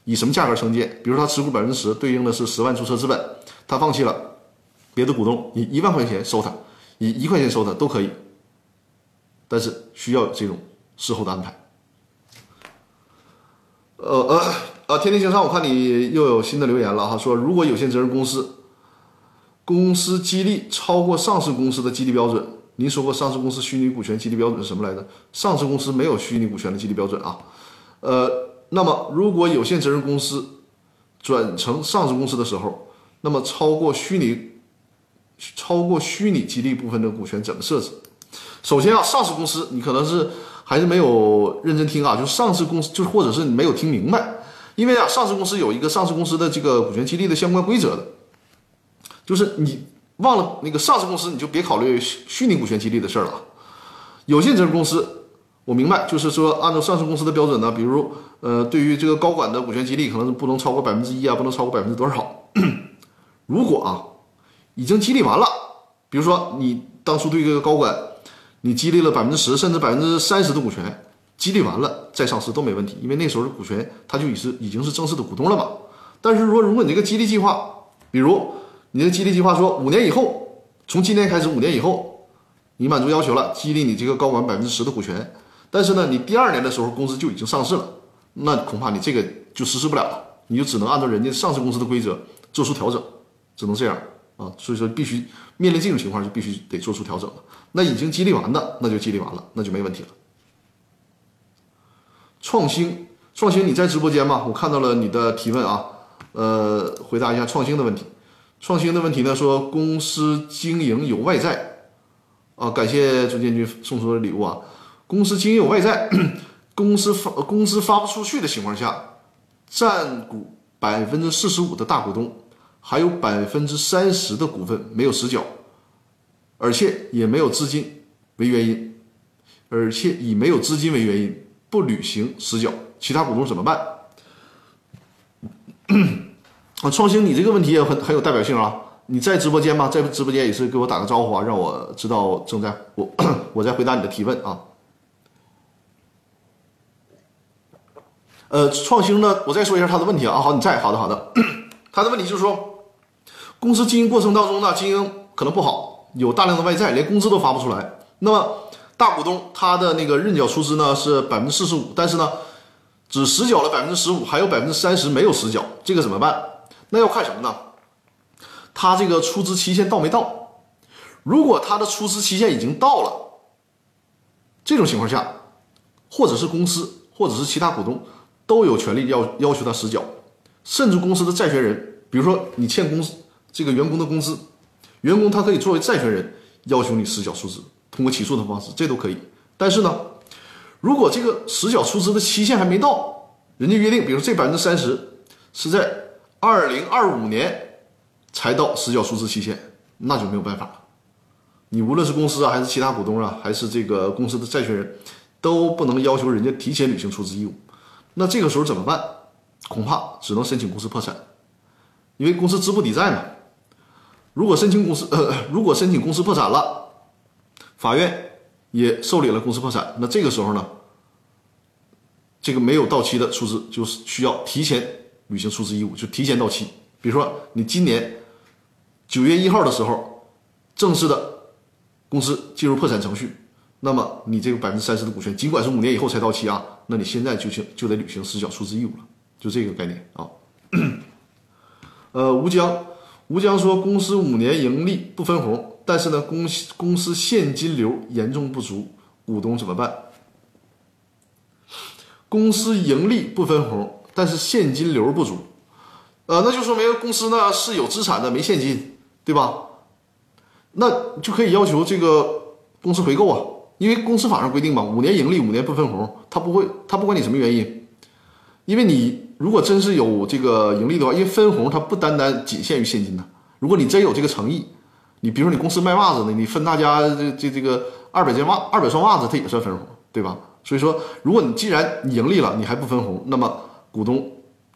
以什么价格承接？比如他持股百分之十，对应的是十万注册资本，他放弃了，别的股东以一万块钱收他，以一块钱收他都可以，但是需要这种事后的安排。呃呃呃，天天向上，我看你又有新的留言了哈，说如果有限责任公司公司激励超过上市公司的激励标准，您说过上市公司虚拟股权激励标准是什么来着？上市公司没有虚拟股权的激励标准啊。呃，那么如果有限责任公司转成上市公司的时候，那么超过虚拟超过虚拟激励部分的股权怎么设置？首先啊，上市公司你可能是还是没有认真听啊，就上市公司就是或者是你没有听明白，因为啊，上市公司有一个上市公司的这个股权激励的相关规则的，就是你忘了那个上市公司，你就别考虑虚虚拟股权激励的事儿了，有限责任公司。我明白，就是说，按照上市公司的标准呢，比如，呃，对于这个高管的股权激励，可能是不能超过百分之一啊，不能超过百分之多少。如果啊，已经激励完了，比如说你当初对这个高管，你激励了百分之十甚至百分之三十的股权，激励完了再上市都没问题，因为那时候的股权他就已是已经是正式的股东了嘛。但是说，如果你这个激励计划，比如你的激励计划说五年以后，从今天开始五年以后，你满足要求了，激励你这个高管百分之十的股权。但是呢，你第二年的时候公司就已经上市了，那恐怕你这个就实施不了了，你就只能按照人家上市公司的规则做出调整，只能这样啊。所以说，必须面临这种情况就必须得做出调整了。那已经激励完的，那就激励完了，那就没问题了。创新，创新，你在直播间吗？我看到了你的提问啊，呃，回答一下创新的问题。创新的问题呢，说公司经营有外债啊，感谢朱建军送出的礼物啊。公司经营有外债，公司发公司发不出去的情况下，占股百分之四十五的大股东还有百分之三十的股份没有实缴，而且也没有资金为原因，而且以没有资金为原因不履行实缴，其他股东怎么办？啊，创新，你这个问题也很很有代表性啊！你在直播间吗？在直播间也是给我打个招呼啊，让我知道正在我 我在回答你的提问啊。呃，创新呢，我再说一下他的问题啊。好，你在，好的，好的。他的问题就是说，公司经营过程当中呢，经营可能不好，有大量的外债，连工资都发不出来。那么大股东他的那个认缴出资呢是百分之四十五，但是呢，只实缴了百分之十五，还有百分之三十没有实缴，这个怎么办？那要看什么呢？他这个出资期限到没到？如果他的出资期限已经到了，这种情况下，或者是公司，或者是其他股东。都有权利要要求他实缴，甚至公司的债权人，比如说你欠公司这个员工的工资，员工他可以作为债权人要求你实缴出资，通过起诉的方式，这都可以。但是呢，如果这个实缴出资的期限还没到，人家约定，比如这百分之三十是在二零二五年才到实缴出资期限，那就没有办法了。你无论是公司啊，还是其他股东啊，还是这个公司的债权人，都不能要求人家提前履行出资义务。那这个时候怎么办？恐怕只能申请公司破产，因为公司资不抵债嘛。如果申请公司呃，如果申请公司破产了，法院也受理了公司破产，那这个时候呢，这个没有到期的出资就是需要提前履行出资义务，就提前到期。比如说你今年九月一号的时候正式的公司进入破产程序，那么你这个百分之三十的股权，尽管是五年以后才到期啊，那你现在就行就得履行实缴出资义务了，就这个概念啊。呃，吴江，吴江说公司五年盈利不分红，但是呢，公公司现金流严重不足，股东怎么办？公司盈利不分红，但是现金流不足，呃，那就说明公司呢是有资产的，没现金，对吧？那就可以要求这个公司回购啊，因为公司法上规定嘛，五年盈利五年不分红，他不会，他不管你什么原因，因为你如果真是有这个盈利的话，因为分红它不单单仅限于现金的，如果你真有这个诚意，你比如说你公司卖袜子的，你分大家这这这个二百件袜二百双袜子，它也算分红，对吧？所以说，如果你既然你盈利了，你还不分红，那么股东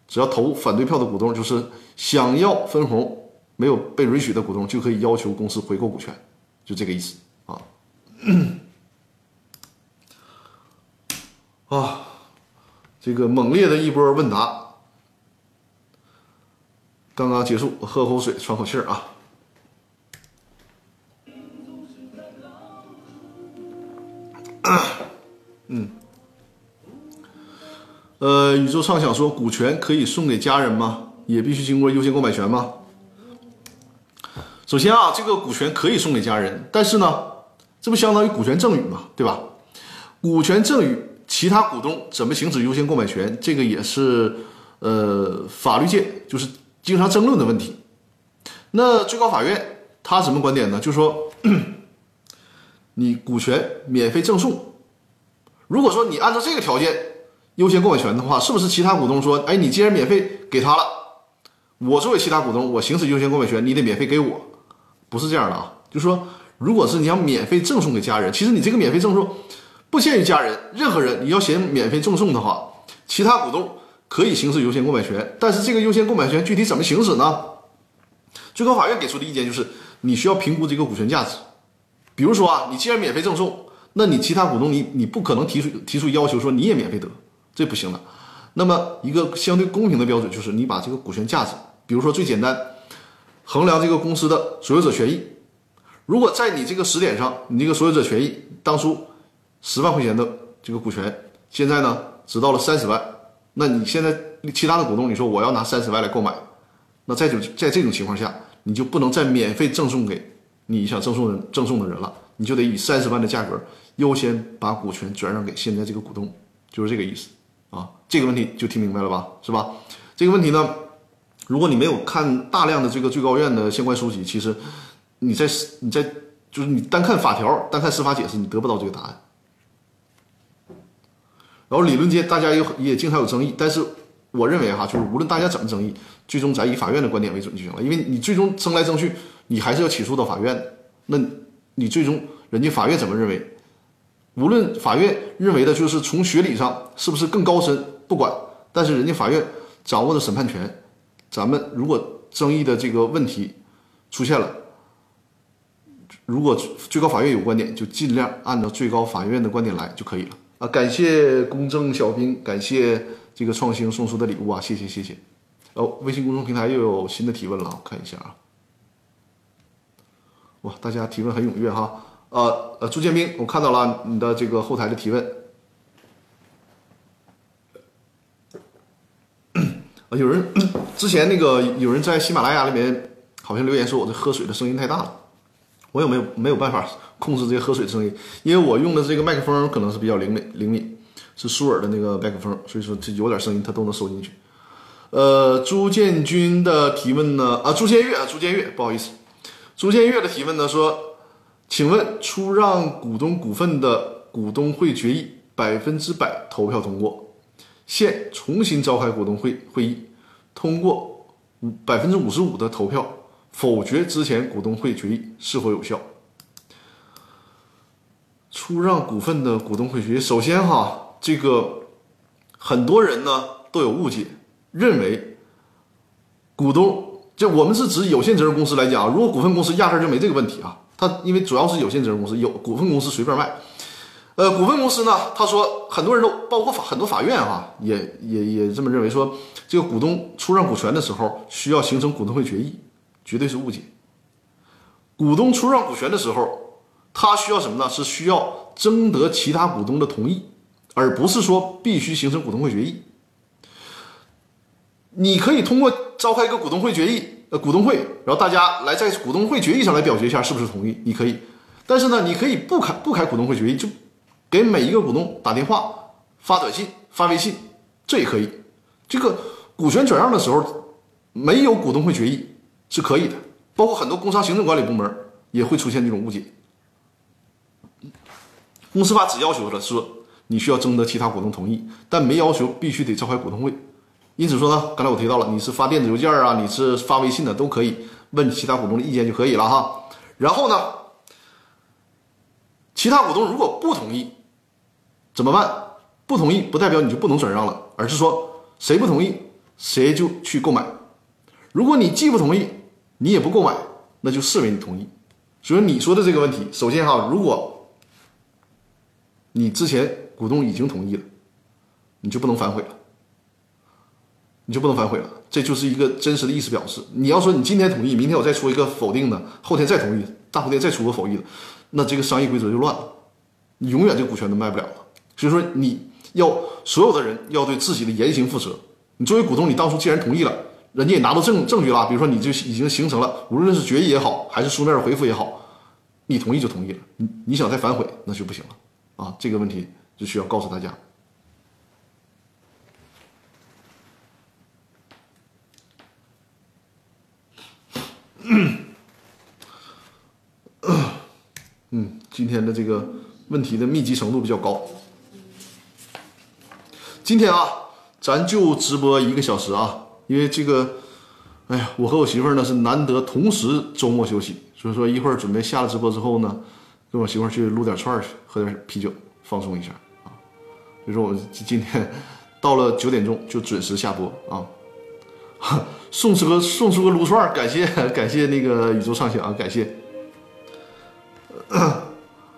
只要投反对票的股东，就是想要分红没有被允许的股东，就可以要求公司回购股权，就这个意思啊。啊，这个猛烈的一波问答刚刚结束，喝口水，喘口气儿啊。嗯，呃，宇宙畅想说，股权可以送给家人吗？也必须经过优先购买权吗？首先啊，这个股权可以送给家人，但是呢，这不相当于股权赠与嘛，对吧？股权赠与，其他股东怎么行使优先购买权，这个也是呃法律界就是经常争论的问题。那最高法院他什么观点呢？就说 你股权免费赠送。如果说你按照这个条件优先购买权的话，是不是其他股东说，哎，你既然免费给他了，我作为其他股东，我行使优先购买权，你得免费给我？不是这样的啊，就说如果是你想免费赠送给家人，其实你这个免费赠送不限于家人，任何人你要嫌免费赠送的话，其他股东可以行使优先购买权，但是这个优先购买权具体怎么行使呢？最高法院给出的意见就是，你需要评估这个股权价值，比如说啊，你既然免费赠送。那你其他股东，你你不可能提出提出要求说你也免费得，这不行的。那么一个相对公平的标准就是你把这个股权价值，比如说最简单衡量这个公司的所有者权益，如果在你这个时点上，你这个所有者权益当初十万块钱的这个股权，现在呢只到了三十万，那你现在其他的股东你说我要拿三十万来购买，那在这在这种情况下，你就不能再免费赠送给你想赠送人赠送的人了。你就得以三十万的价格优先把股权转让给现在这个股东，就是这个意思啊。这个问题就听明白了吧？是吧？这个问题呢，如果你没有看大量的这个最高院的相关书籍，其实你在你在就是你单看法条、单看司法解释，你得不到这个答案。然后理论界大家有也经常有争议，但是我认为哈，就是无论大家怎么争议，最终咱以法院的观点为准就行了，因为你最终争来争去，你还是要起诉到法院。那。你最终人家法院怎么认为？无论法院认为的就是从学理上是不是更高深，不管，但是人家法院掌握的审判权，咱们如果争议的这个问题出现了，如果最高法院有观点，就尽量按照最高法院的观点来就可以了啊！感谢公正小兵，感谢这个创新送出的礼物啊，谢谢谢谢。哦，微信公众平台又有新的提问了，我看一下啊。哇，大家提问很踊跃哈，呃呃，朱建兵，我看到了你的这个后台的提问，啊，有人之前那个有人在喜马拉雅里面好像留言说我这喝水的声音太大了，我也没有没有办法控制这个喝水的声音，因为我用的这个麦克风可能是比较灵敏灵敏，是舒尔的那个麦克风，所以说这有点声音它都能收进去。呃，朱建军的提问呢，啊，朱建月啊，朱建月，不好意思。朱建月的提问呢说：“请问出让股东股份的股东会决议百分之百投票通过，现重新召开股东会会议，通过五百分之五十五的投票否决之前股东会决议是否有效？出让股份的股东会决议，首先哈，这个很多人呢都有误解，认为股东就我们是指有限责任公司来讲，如果股份公司压根就没这个问题啊。他因为主要是有限责任公司，有股份公司随便卖。呃，股份公司呢，他说很多人都包括法很多法院啊，也也也这么认为，说这个股东出让股权的时候需要形成股东会决议，绝对是误解。股东出让股权的时候，他需要什么呢？是需要征得其他股东的同意，而不是说必须形成股东会决议。你可以通过召开一个股东会决议，呃，股东会，然后大家来在股东会决议上来表决一下是不是同意，你可以。但是呢，你可以不开不开股东会决议，就给每一个股东打电话、发短信、发微信，这也可以。这个股权转让的时候没有股东会决议是可以的，包括很多工商行政管理部门也会出现这种误解。公司法只要求的是你需要征得其他股东同意，但没要求必须得召开股东会。因此说呢，刚才我提到了，你是发电子邮件啊，你是发微信的，都可以问其他股东的意见就可以了哈。然后呢，其他股东如果不同意，怎么办？不同意不代表你就不能转让了，而是说谁不同意，谁就去购买。如果你既不同意，你也不购买，那就视为你同意。所以你说的这个问题，首先哈，如果你之前股东已经同意了，你就不能反悔了。你就不能反悔了，这就是一个真实的意思表示。你要说你今天同意，明天我再出一个否定的，后天再同意，大后天再出个否定的，那这个商业规则就乱了，你永远这股权都卖不了了。所以说，你要所有的人要对自己的言行负责。你作为股东，你当初既然同意了，人家也拿到证证据了，比如说你就已经形成了，无论是决议也好，还是书面回复也好，你同意就同意了。你你想再反悔，那就不行了啊！这个问题就需要告诉大家。嗯，今天的这个问题的密集程度比较高。今天啊，咱就直播一个小时啊，因为这个，哎呀，我和我媳妇儿呢是难得同时周末休息，所以说一会儿准备下了直播之后呢，跟我媳妇儿去撸点串去，喝点啤酒，放松一下啊。所以说我今天到了九点钟就准时下播啊。送出个送出个撸串，感谢 感谢那个宇宙畅想，感谢，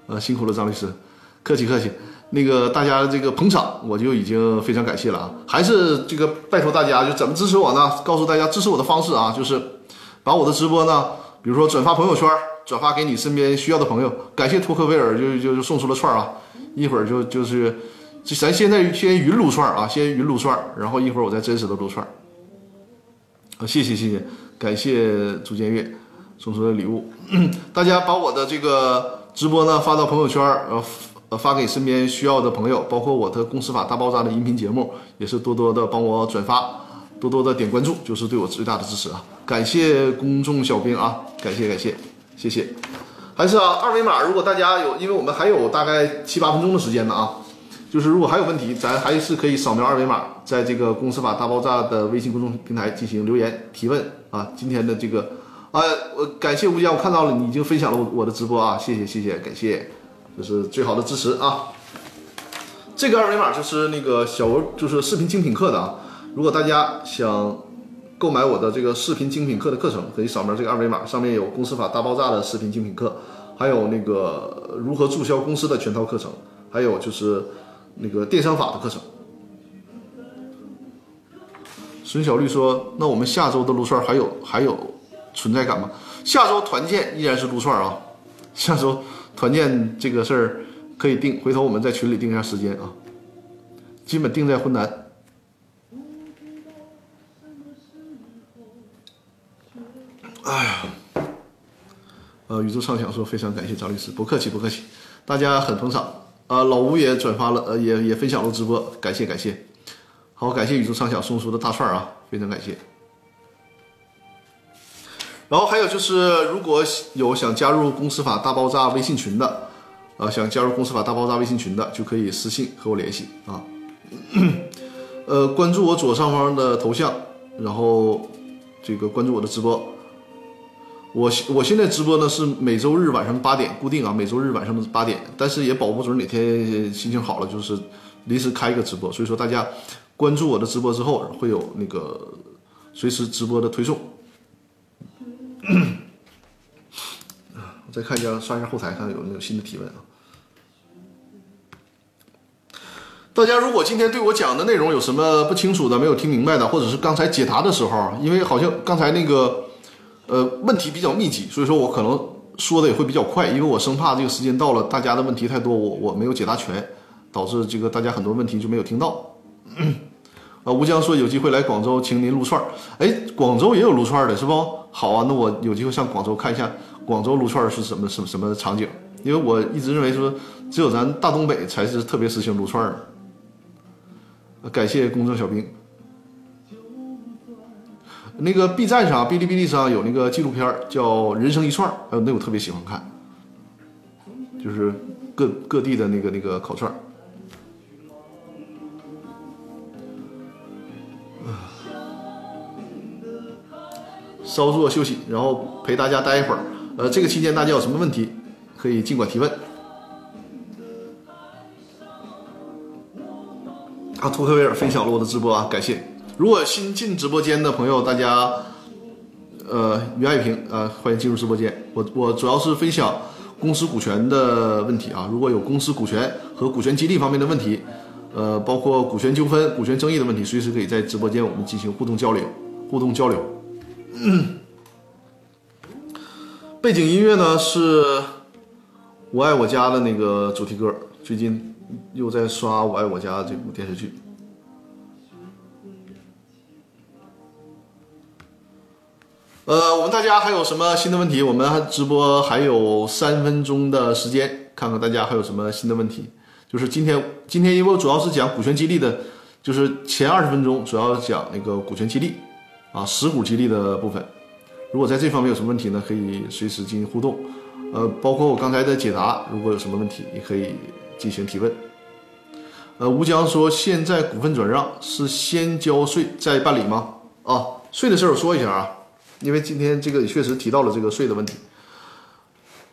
呃辛苦了张律师，客气客气。那个大家这个捧场，我就已经非常感谢了啊。还是这个拜托大家，就怎么支持我呢？告诉大家支持我的方式啊，就是把我的直播呢，比如说转发朋友圈，转发给你身边需要的朋友。感谢托克维尔，就就就送出了串啊，一会儿就就是，咱现在先云撸串啊，先云撸串，然后一会儿我再真实的撸串。啊，谢谢谢谢，感谢朱建月送出的礼物。大家把我的这个直播呢发到朋友圈，呃呃发给身边需要的朋友，包括我的《公司法大爆炸》的音频节目，也是多多的帮我转发，多多的点关注，就是对我最大的支持啊！感谢公众小兵啊，感谢感谢，谢谢。还是啊，二维码，如果大家有，因为我们还有大概七八分钟的时间呢啊。就是如果还有问题，咱还是可以扫描二维码，在这个公司法大爆炸的微信公众平台进行留言提问啊。今天的这个，啊，我感谢吴江，我看到了你已经分享了我我的直播啊，谢谢谢谢，感谢，这是最好的支持啊。这个二维码就是那个小文，就是视频精品课的啊。如果大家想购买我的这个视频精品课的课程，可以扫描这个二维码，上面有公司法大爆炸的视频精品课，还有那个如何注销公司的全套课程，还有就是。那个电商法的课程，孙小绿说：“那我们下周的撸串还有还有存在感吗？下周团建依然是撸串啊，下周团建这个事儿可以定，回头我们在群里定一下时间啊，基本定在湖南。”哎呀，呃，宇宙畅想说非常感谢张律师，不客气不客气，大家很捧场。啊，老吴也转发了，呃，也也分享了直播，感谢感谢，好，感谢宇宙畅想送出的大串啊，非常感谢。然后还有就是，如果有想加入公司法大爆炸微信群的，啊，想加入公司法大爆炸微信群的，就可以私信和我联系啊。呃，关注我左上方的头像，然后这个关注我的直播。我我现在直播呢是每周日晚上八点固定啊，每周日晚上的八点，但是也保不准哪天心情好了，就是临时开一个直播，所以说大家关注我的直播之后，会有那个随时直播的推送。我再看一下，刷一下后台，看有没有新的提问啊。大家如果今天对我讲的内容有什么不清楚的、没有听明白的，或者是刚才解答的时候，因为好像刚才那个呃问题比较密集，所以说我可能说的也会比较快，因为我生怕这个时间到了，大家的问题太多，我我没有解答全，导致这个大家很多问题就没有听到。啊，吴江说有机会来广州，请您撸串儿。哎，广州也有撸串儿的是不？好啊，那我有机会上广州看一下广州撸串儿是什么什么什么场景，因为我一直认为说只有咱大东北才是特别实行撸串儿。感谢公正小兵。那个 B 站上、哔哩哔哩上有那个纪录片叫《人生一串》，还有那我特别喜欢看，就是各各地的那个那个烤串。稍作休息，然后陪大家待一会儿。呃，这个期间大家有什么问题，可以尽管提问。啊，图克维尔分享了我的直播啊，感谢。如果新进直播间的朋友，大家，呃，于爱平啊，欢迎进入直播间。我我主要是分享公司股权的问题啊，如果有公司股权和股权激励方面的问题，呃，包括股权纠纷、股权争议的问题，随时可以在直播间我们进行互动交流。互动交流。背景音乐呢是《我爱我家》的那个主题歌，最近。又在刷《我爱我家》这部电视剧。呃，我们大家还有什么新的问题？我们直播还有三分钟的时间，看看大家还有什么新的问题。就是今天，今天因为我主要是讲股权激励的，就是前二十分钟主要讲那个股权激励啊，实股激励的部分。如果在这方面有什么问题呢，可以随时进行互动。呃，包括我刚才的解答，如果有什么问题，也可以。进行提问。呃，吴江说，现在股份转让是先交税再办理吗？啊，税的事儿我说一下啊，因为今天这个也确实提到了这个税的问题。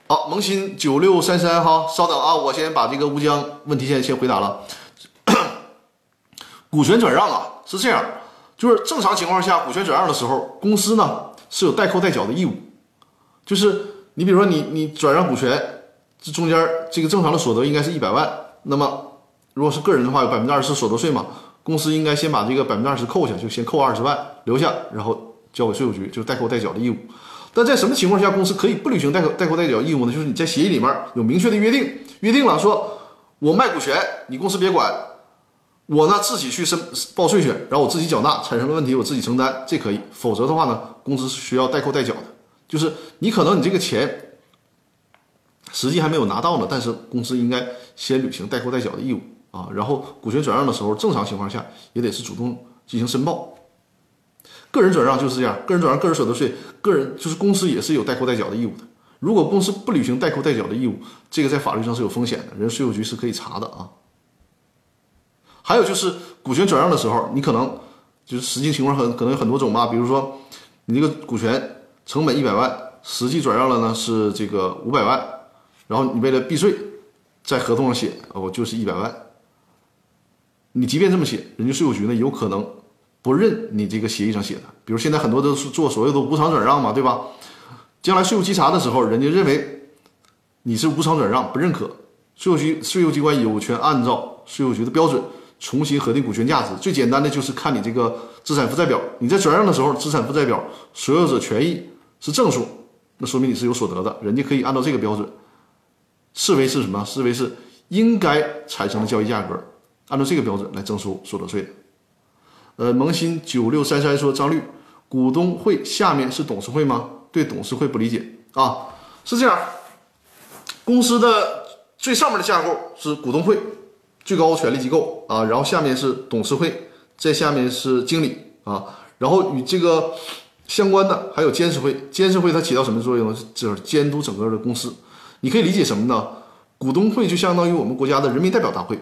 好，萌新九六三三哈，稍等啊，我先把这个吴江问题先先回答了。股权转让啊，是这样，就是正常情况下，股权转让的时候，公司呢是有代扣代缴的义务，就是你比如说你你转让股权。这中间这个正常的所得应该是一百万，那么如果是个人的话，有百分之二十所得税嘛，公司应该先把这个百分之二十扣下，就先扣二十万留下，然后交给税务局，就是代扣代缴的义务。但在什么情况下公司可以不履行代扣代扣代缴义务呢？就是你在协议里面有明确的约定，约定了说，我卖股权，你公司别管，我呢自己去申报税去，然后我自己缴纳，产生了问题我自己承担，这可以。否则的话呢，公司是需要代扣代缴的，就是你可能你这个钱。实际还没有拿到呢，但是公司应该先履行代扣代缴的义务啊。然后股权转让的时候，正常情况下也得是主动进行申报。个人转让就是这样，个人转让个人所得税，个人就是公司也是有代扣代缴的义务的。如果公司不履行代扣代缴的义务，这个在法律上是有风险的，人税务局是可以查的啊。还有就是股权转让的时候，你可能就是实际情况很可能有很多种吧，比如说你这个股权成本一百万，实际转让了呢是这个五百万。然后你为了避税，在合同上写哦就是一百万。你即便这么写，人家税务局呢有可能不认你这个协议上写的。比如现在很多都是做所谓的无偿转让嘛，对吧？将来税务稽查的时候，人家认为你是无偿转让，不认可，税务局税务机关有权按照税务局的标准重新核定股权价值。最简单的就是看你这个资产负债表，你在转让的时候，资产负债表所有者权益是正数，那说明你是有所得的，人家可以按照这个标准。视为是什么？视为是应该产生的交易价格，按照这个标准来征收所得税。呃，萌新九六三三说张律，股东会下面是董事会吗？对董事会不理解啊，是这样，公司的最上面的架构是股东会，最高权力机构啊，然后下面是董事会，在下面是经理啊，然后与这个相关的还有监事会，监事会它起到什么作用？就是监督整个的公司。你可以理解什么呢？股东会就相当于我们国家的人民代表大会，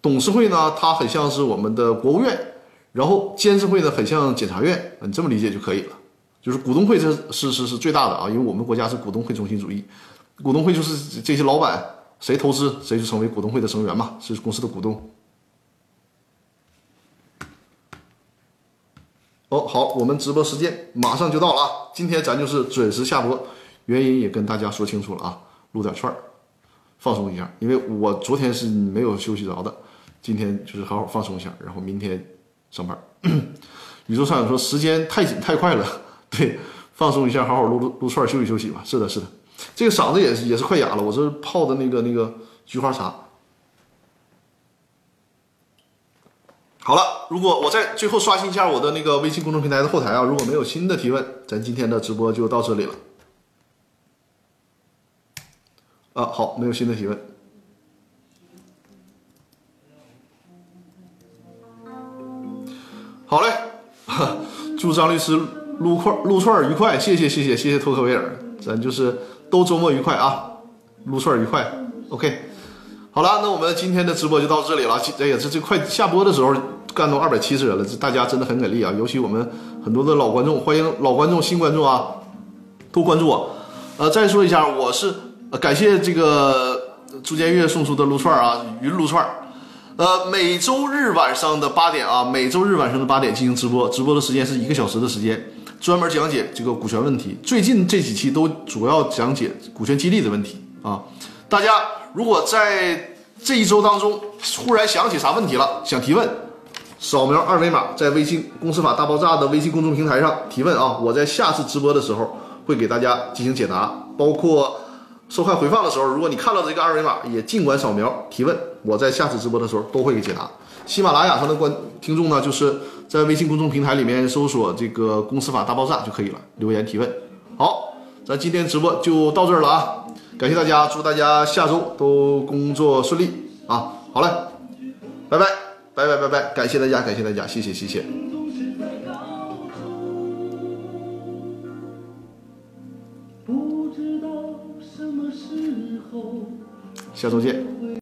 董事会呢，它很像是我们的国务院，然后监事会呢，很像检察院，你这么理解就可以了。就是股东会这是是是最大的啊，因为我们国家是股东会中心主义，股东会就是这些老板谁投资谁就成为股东会的成员嘛，是公司的股东。哦，好，我们直播时间马上就到了啊，今天咱就是准时下播，原因也跟大家说清楚了啊，撸点串儿，放松一下，因为我昨天是没有休息着的，今天就是好好放松一下，然后明天。上班。宇宙上友说时间太紧太快了，对，放松一下，好好撸撸撸串，休息休息吧。是的，是的，这个嗓子也是也是快哑了，我这泡的那个那个菊花茶。好了，如果我再最后刷新一下我的那个微信公众平台的后台啊，如果没有新的提问，咱今天的直播就到这里了。啊，好，没有新的提问。好嘞，祝张律师撸块撸串愉快，谢谢谢谢谢谢托克维尔，咱就是都周末愉快啊，撸串愉快，OK。好了，那我们今天的直播就到这里了。哎呀，这这快下播的时候干到二百七十人了，这大家真的很给力啊！尤其我们很多的老观众，欢迎老观众、新观众啊，都关注我。呃，再说一下，我是感谢这个朱建月送出的撸串啊，云撸串儿。呃，每周日晚上的八点啊，每周日晚上的八点进行直播，直播的时间是一个小时的时间，专门讲解这个股权问题。最近这几期都主要讲解股权激励的问题啊，大家。如果在这一周当中忽然想起啥问题了，想提问，扫描二维码，在微信公司法大爆炸的微信公众平台上提问啊！我在下次直播的时候会给大家进行解答，包括收看回放的时候，如果你看到这个二维码，也尽管扫描提问，我在下次直播的时候都会给解答。喜马拉雅上的观听众呢，就是在微信公众平台里面搜索这个公司法大爆炸就可以了，留言提问。好，咱今天直播就到这儿了啊！感谢大家，祝大家下周都工作顺利啊！好嘞，拜拜，拜拜拜拜，感谢大家，感谢大家，谢谢谢谢，下周见。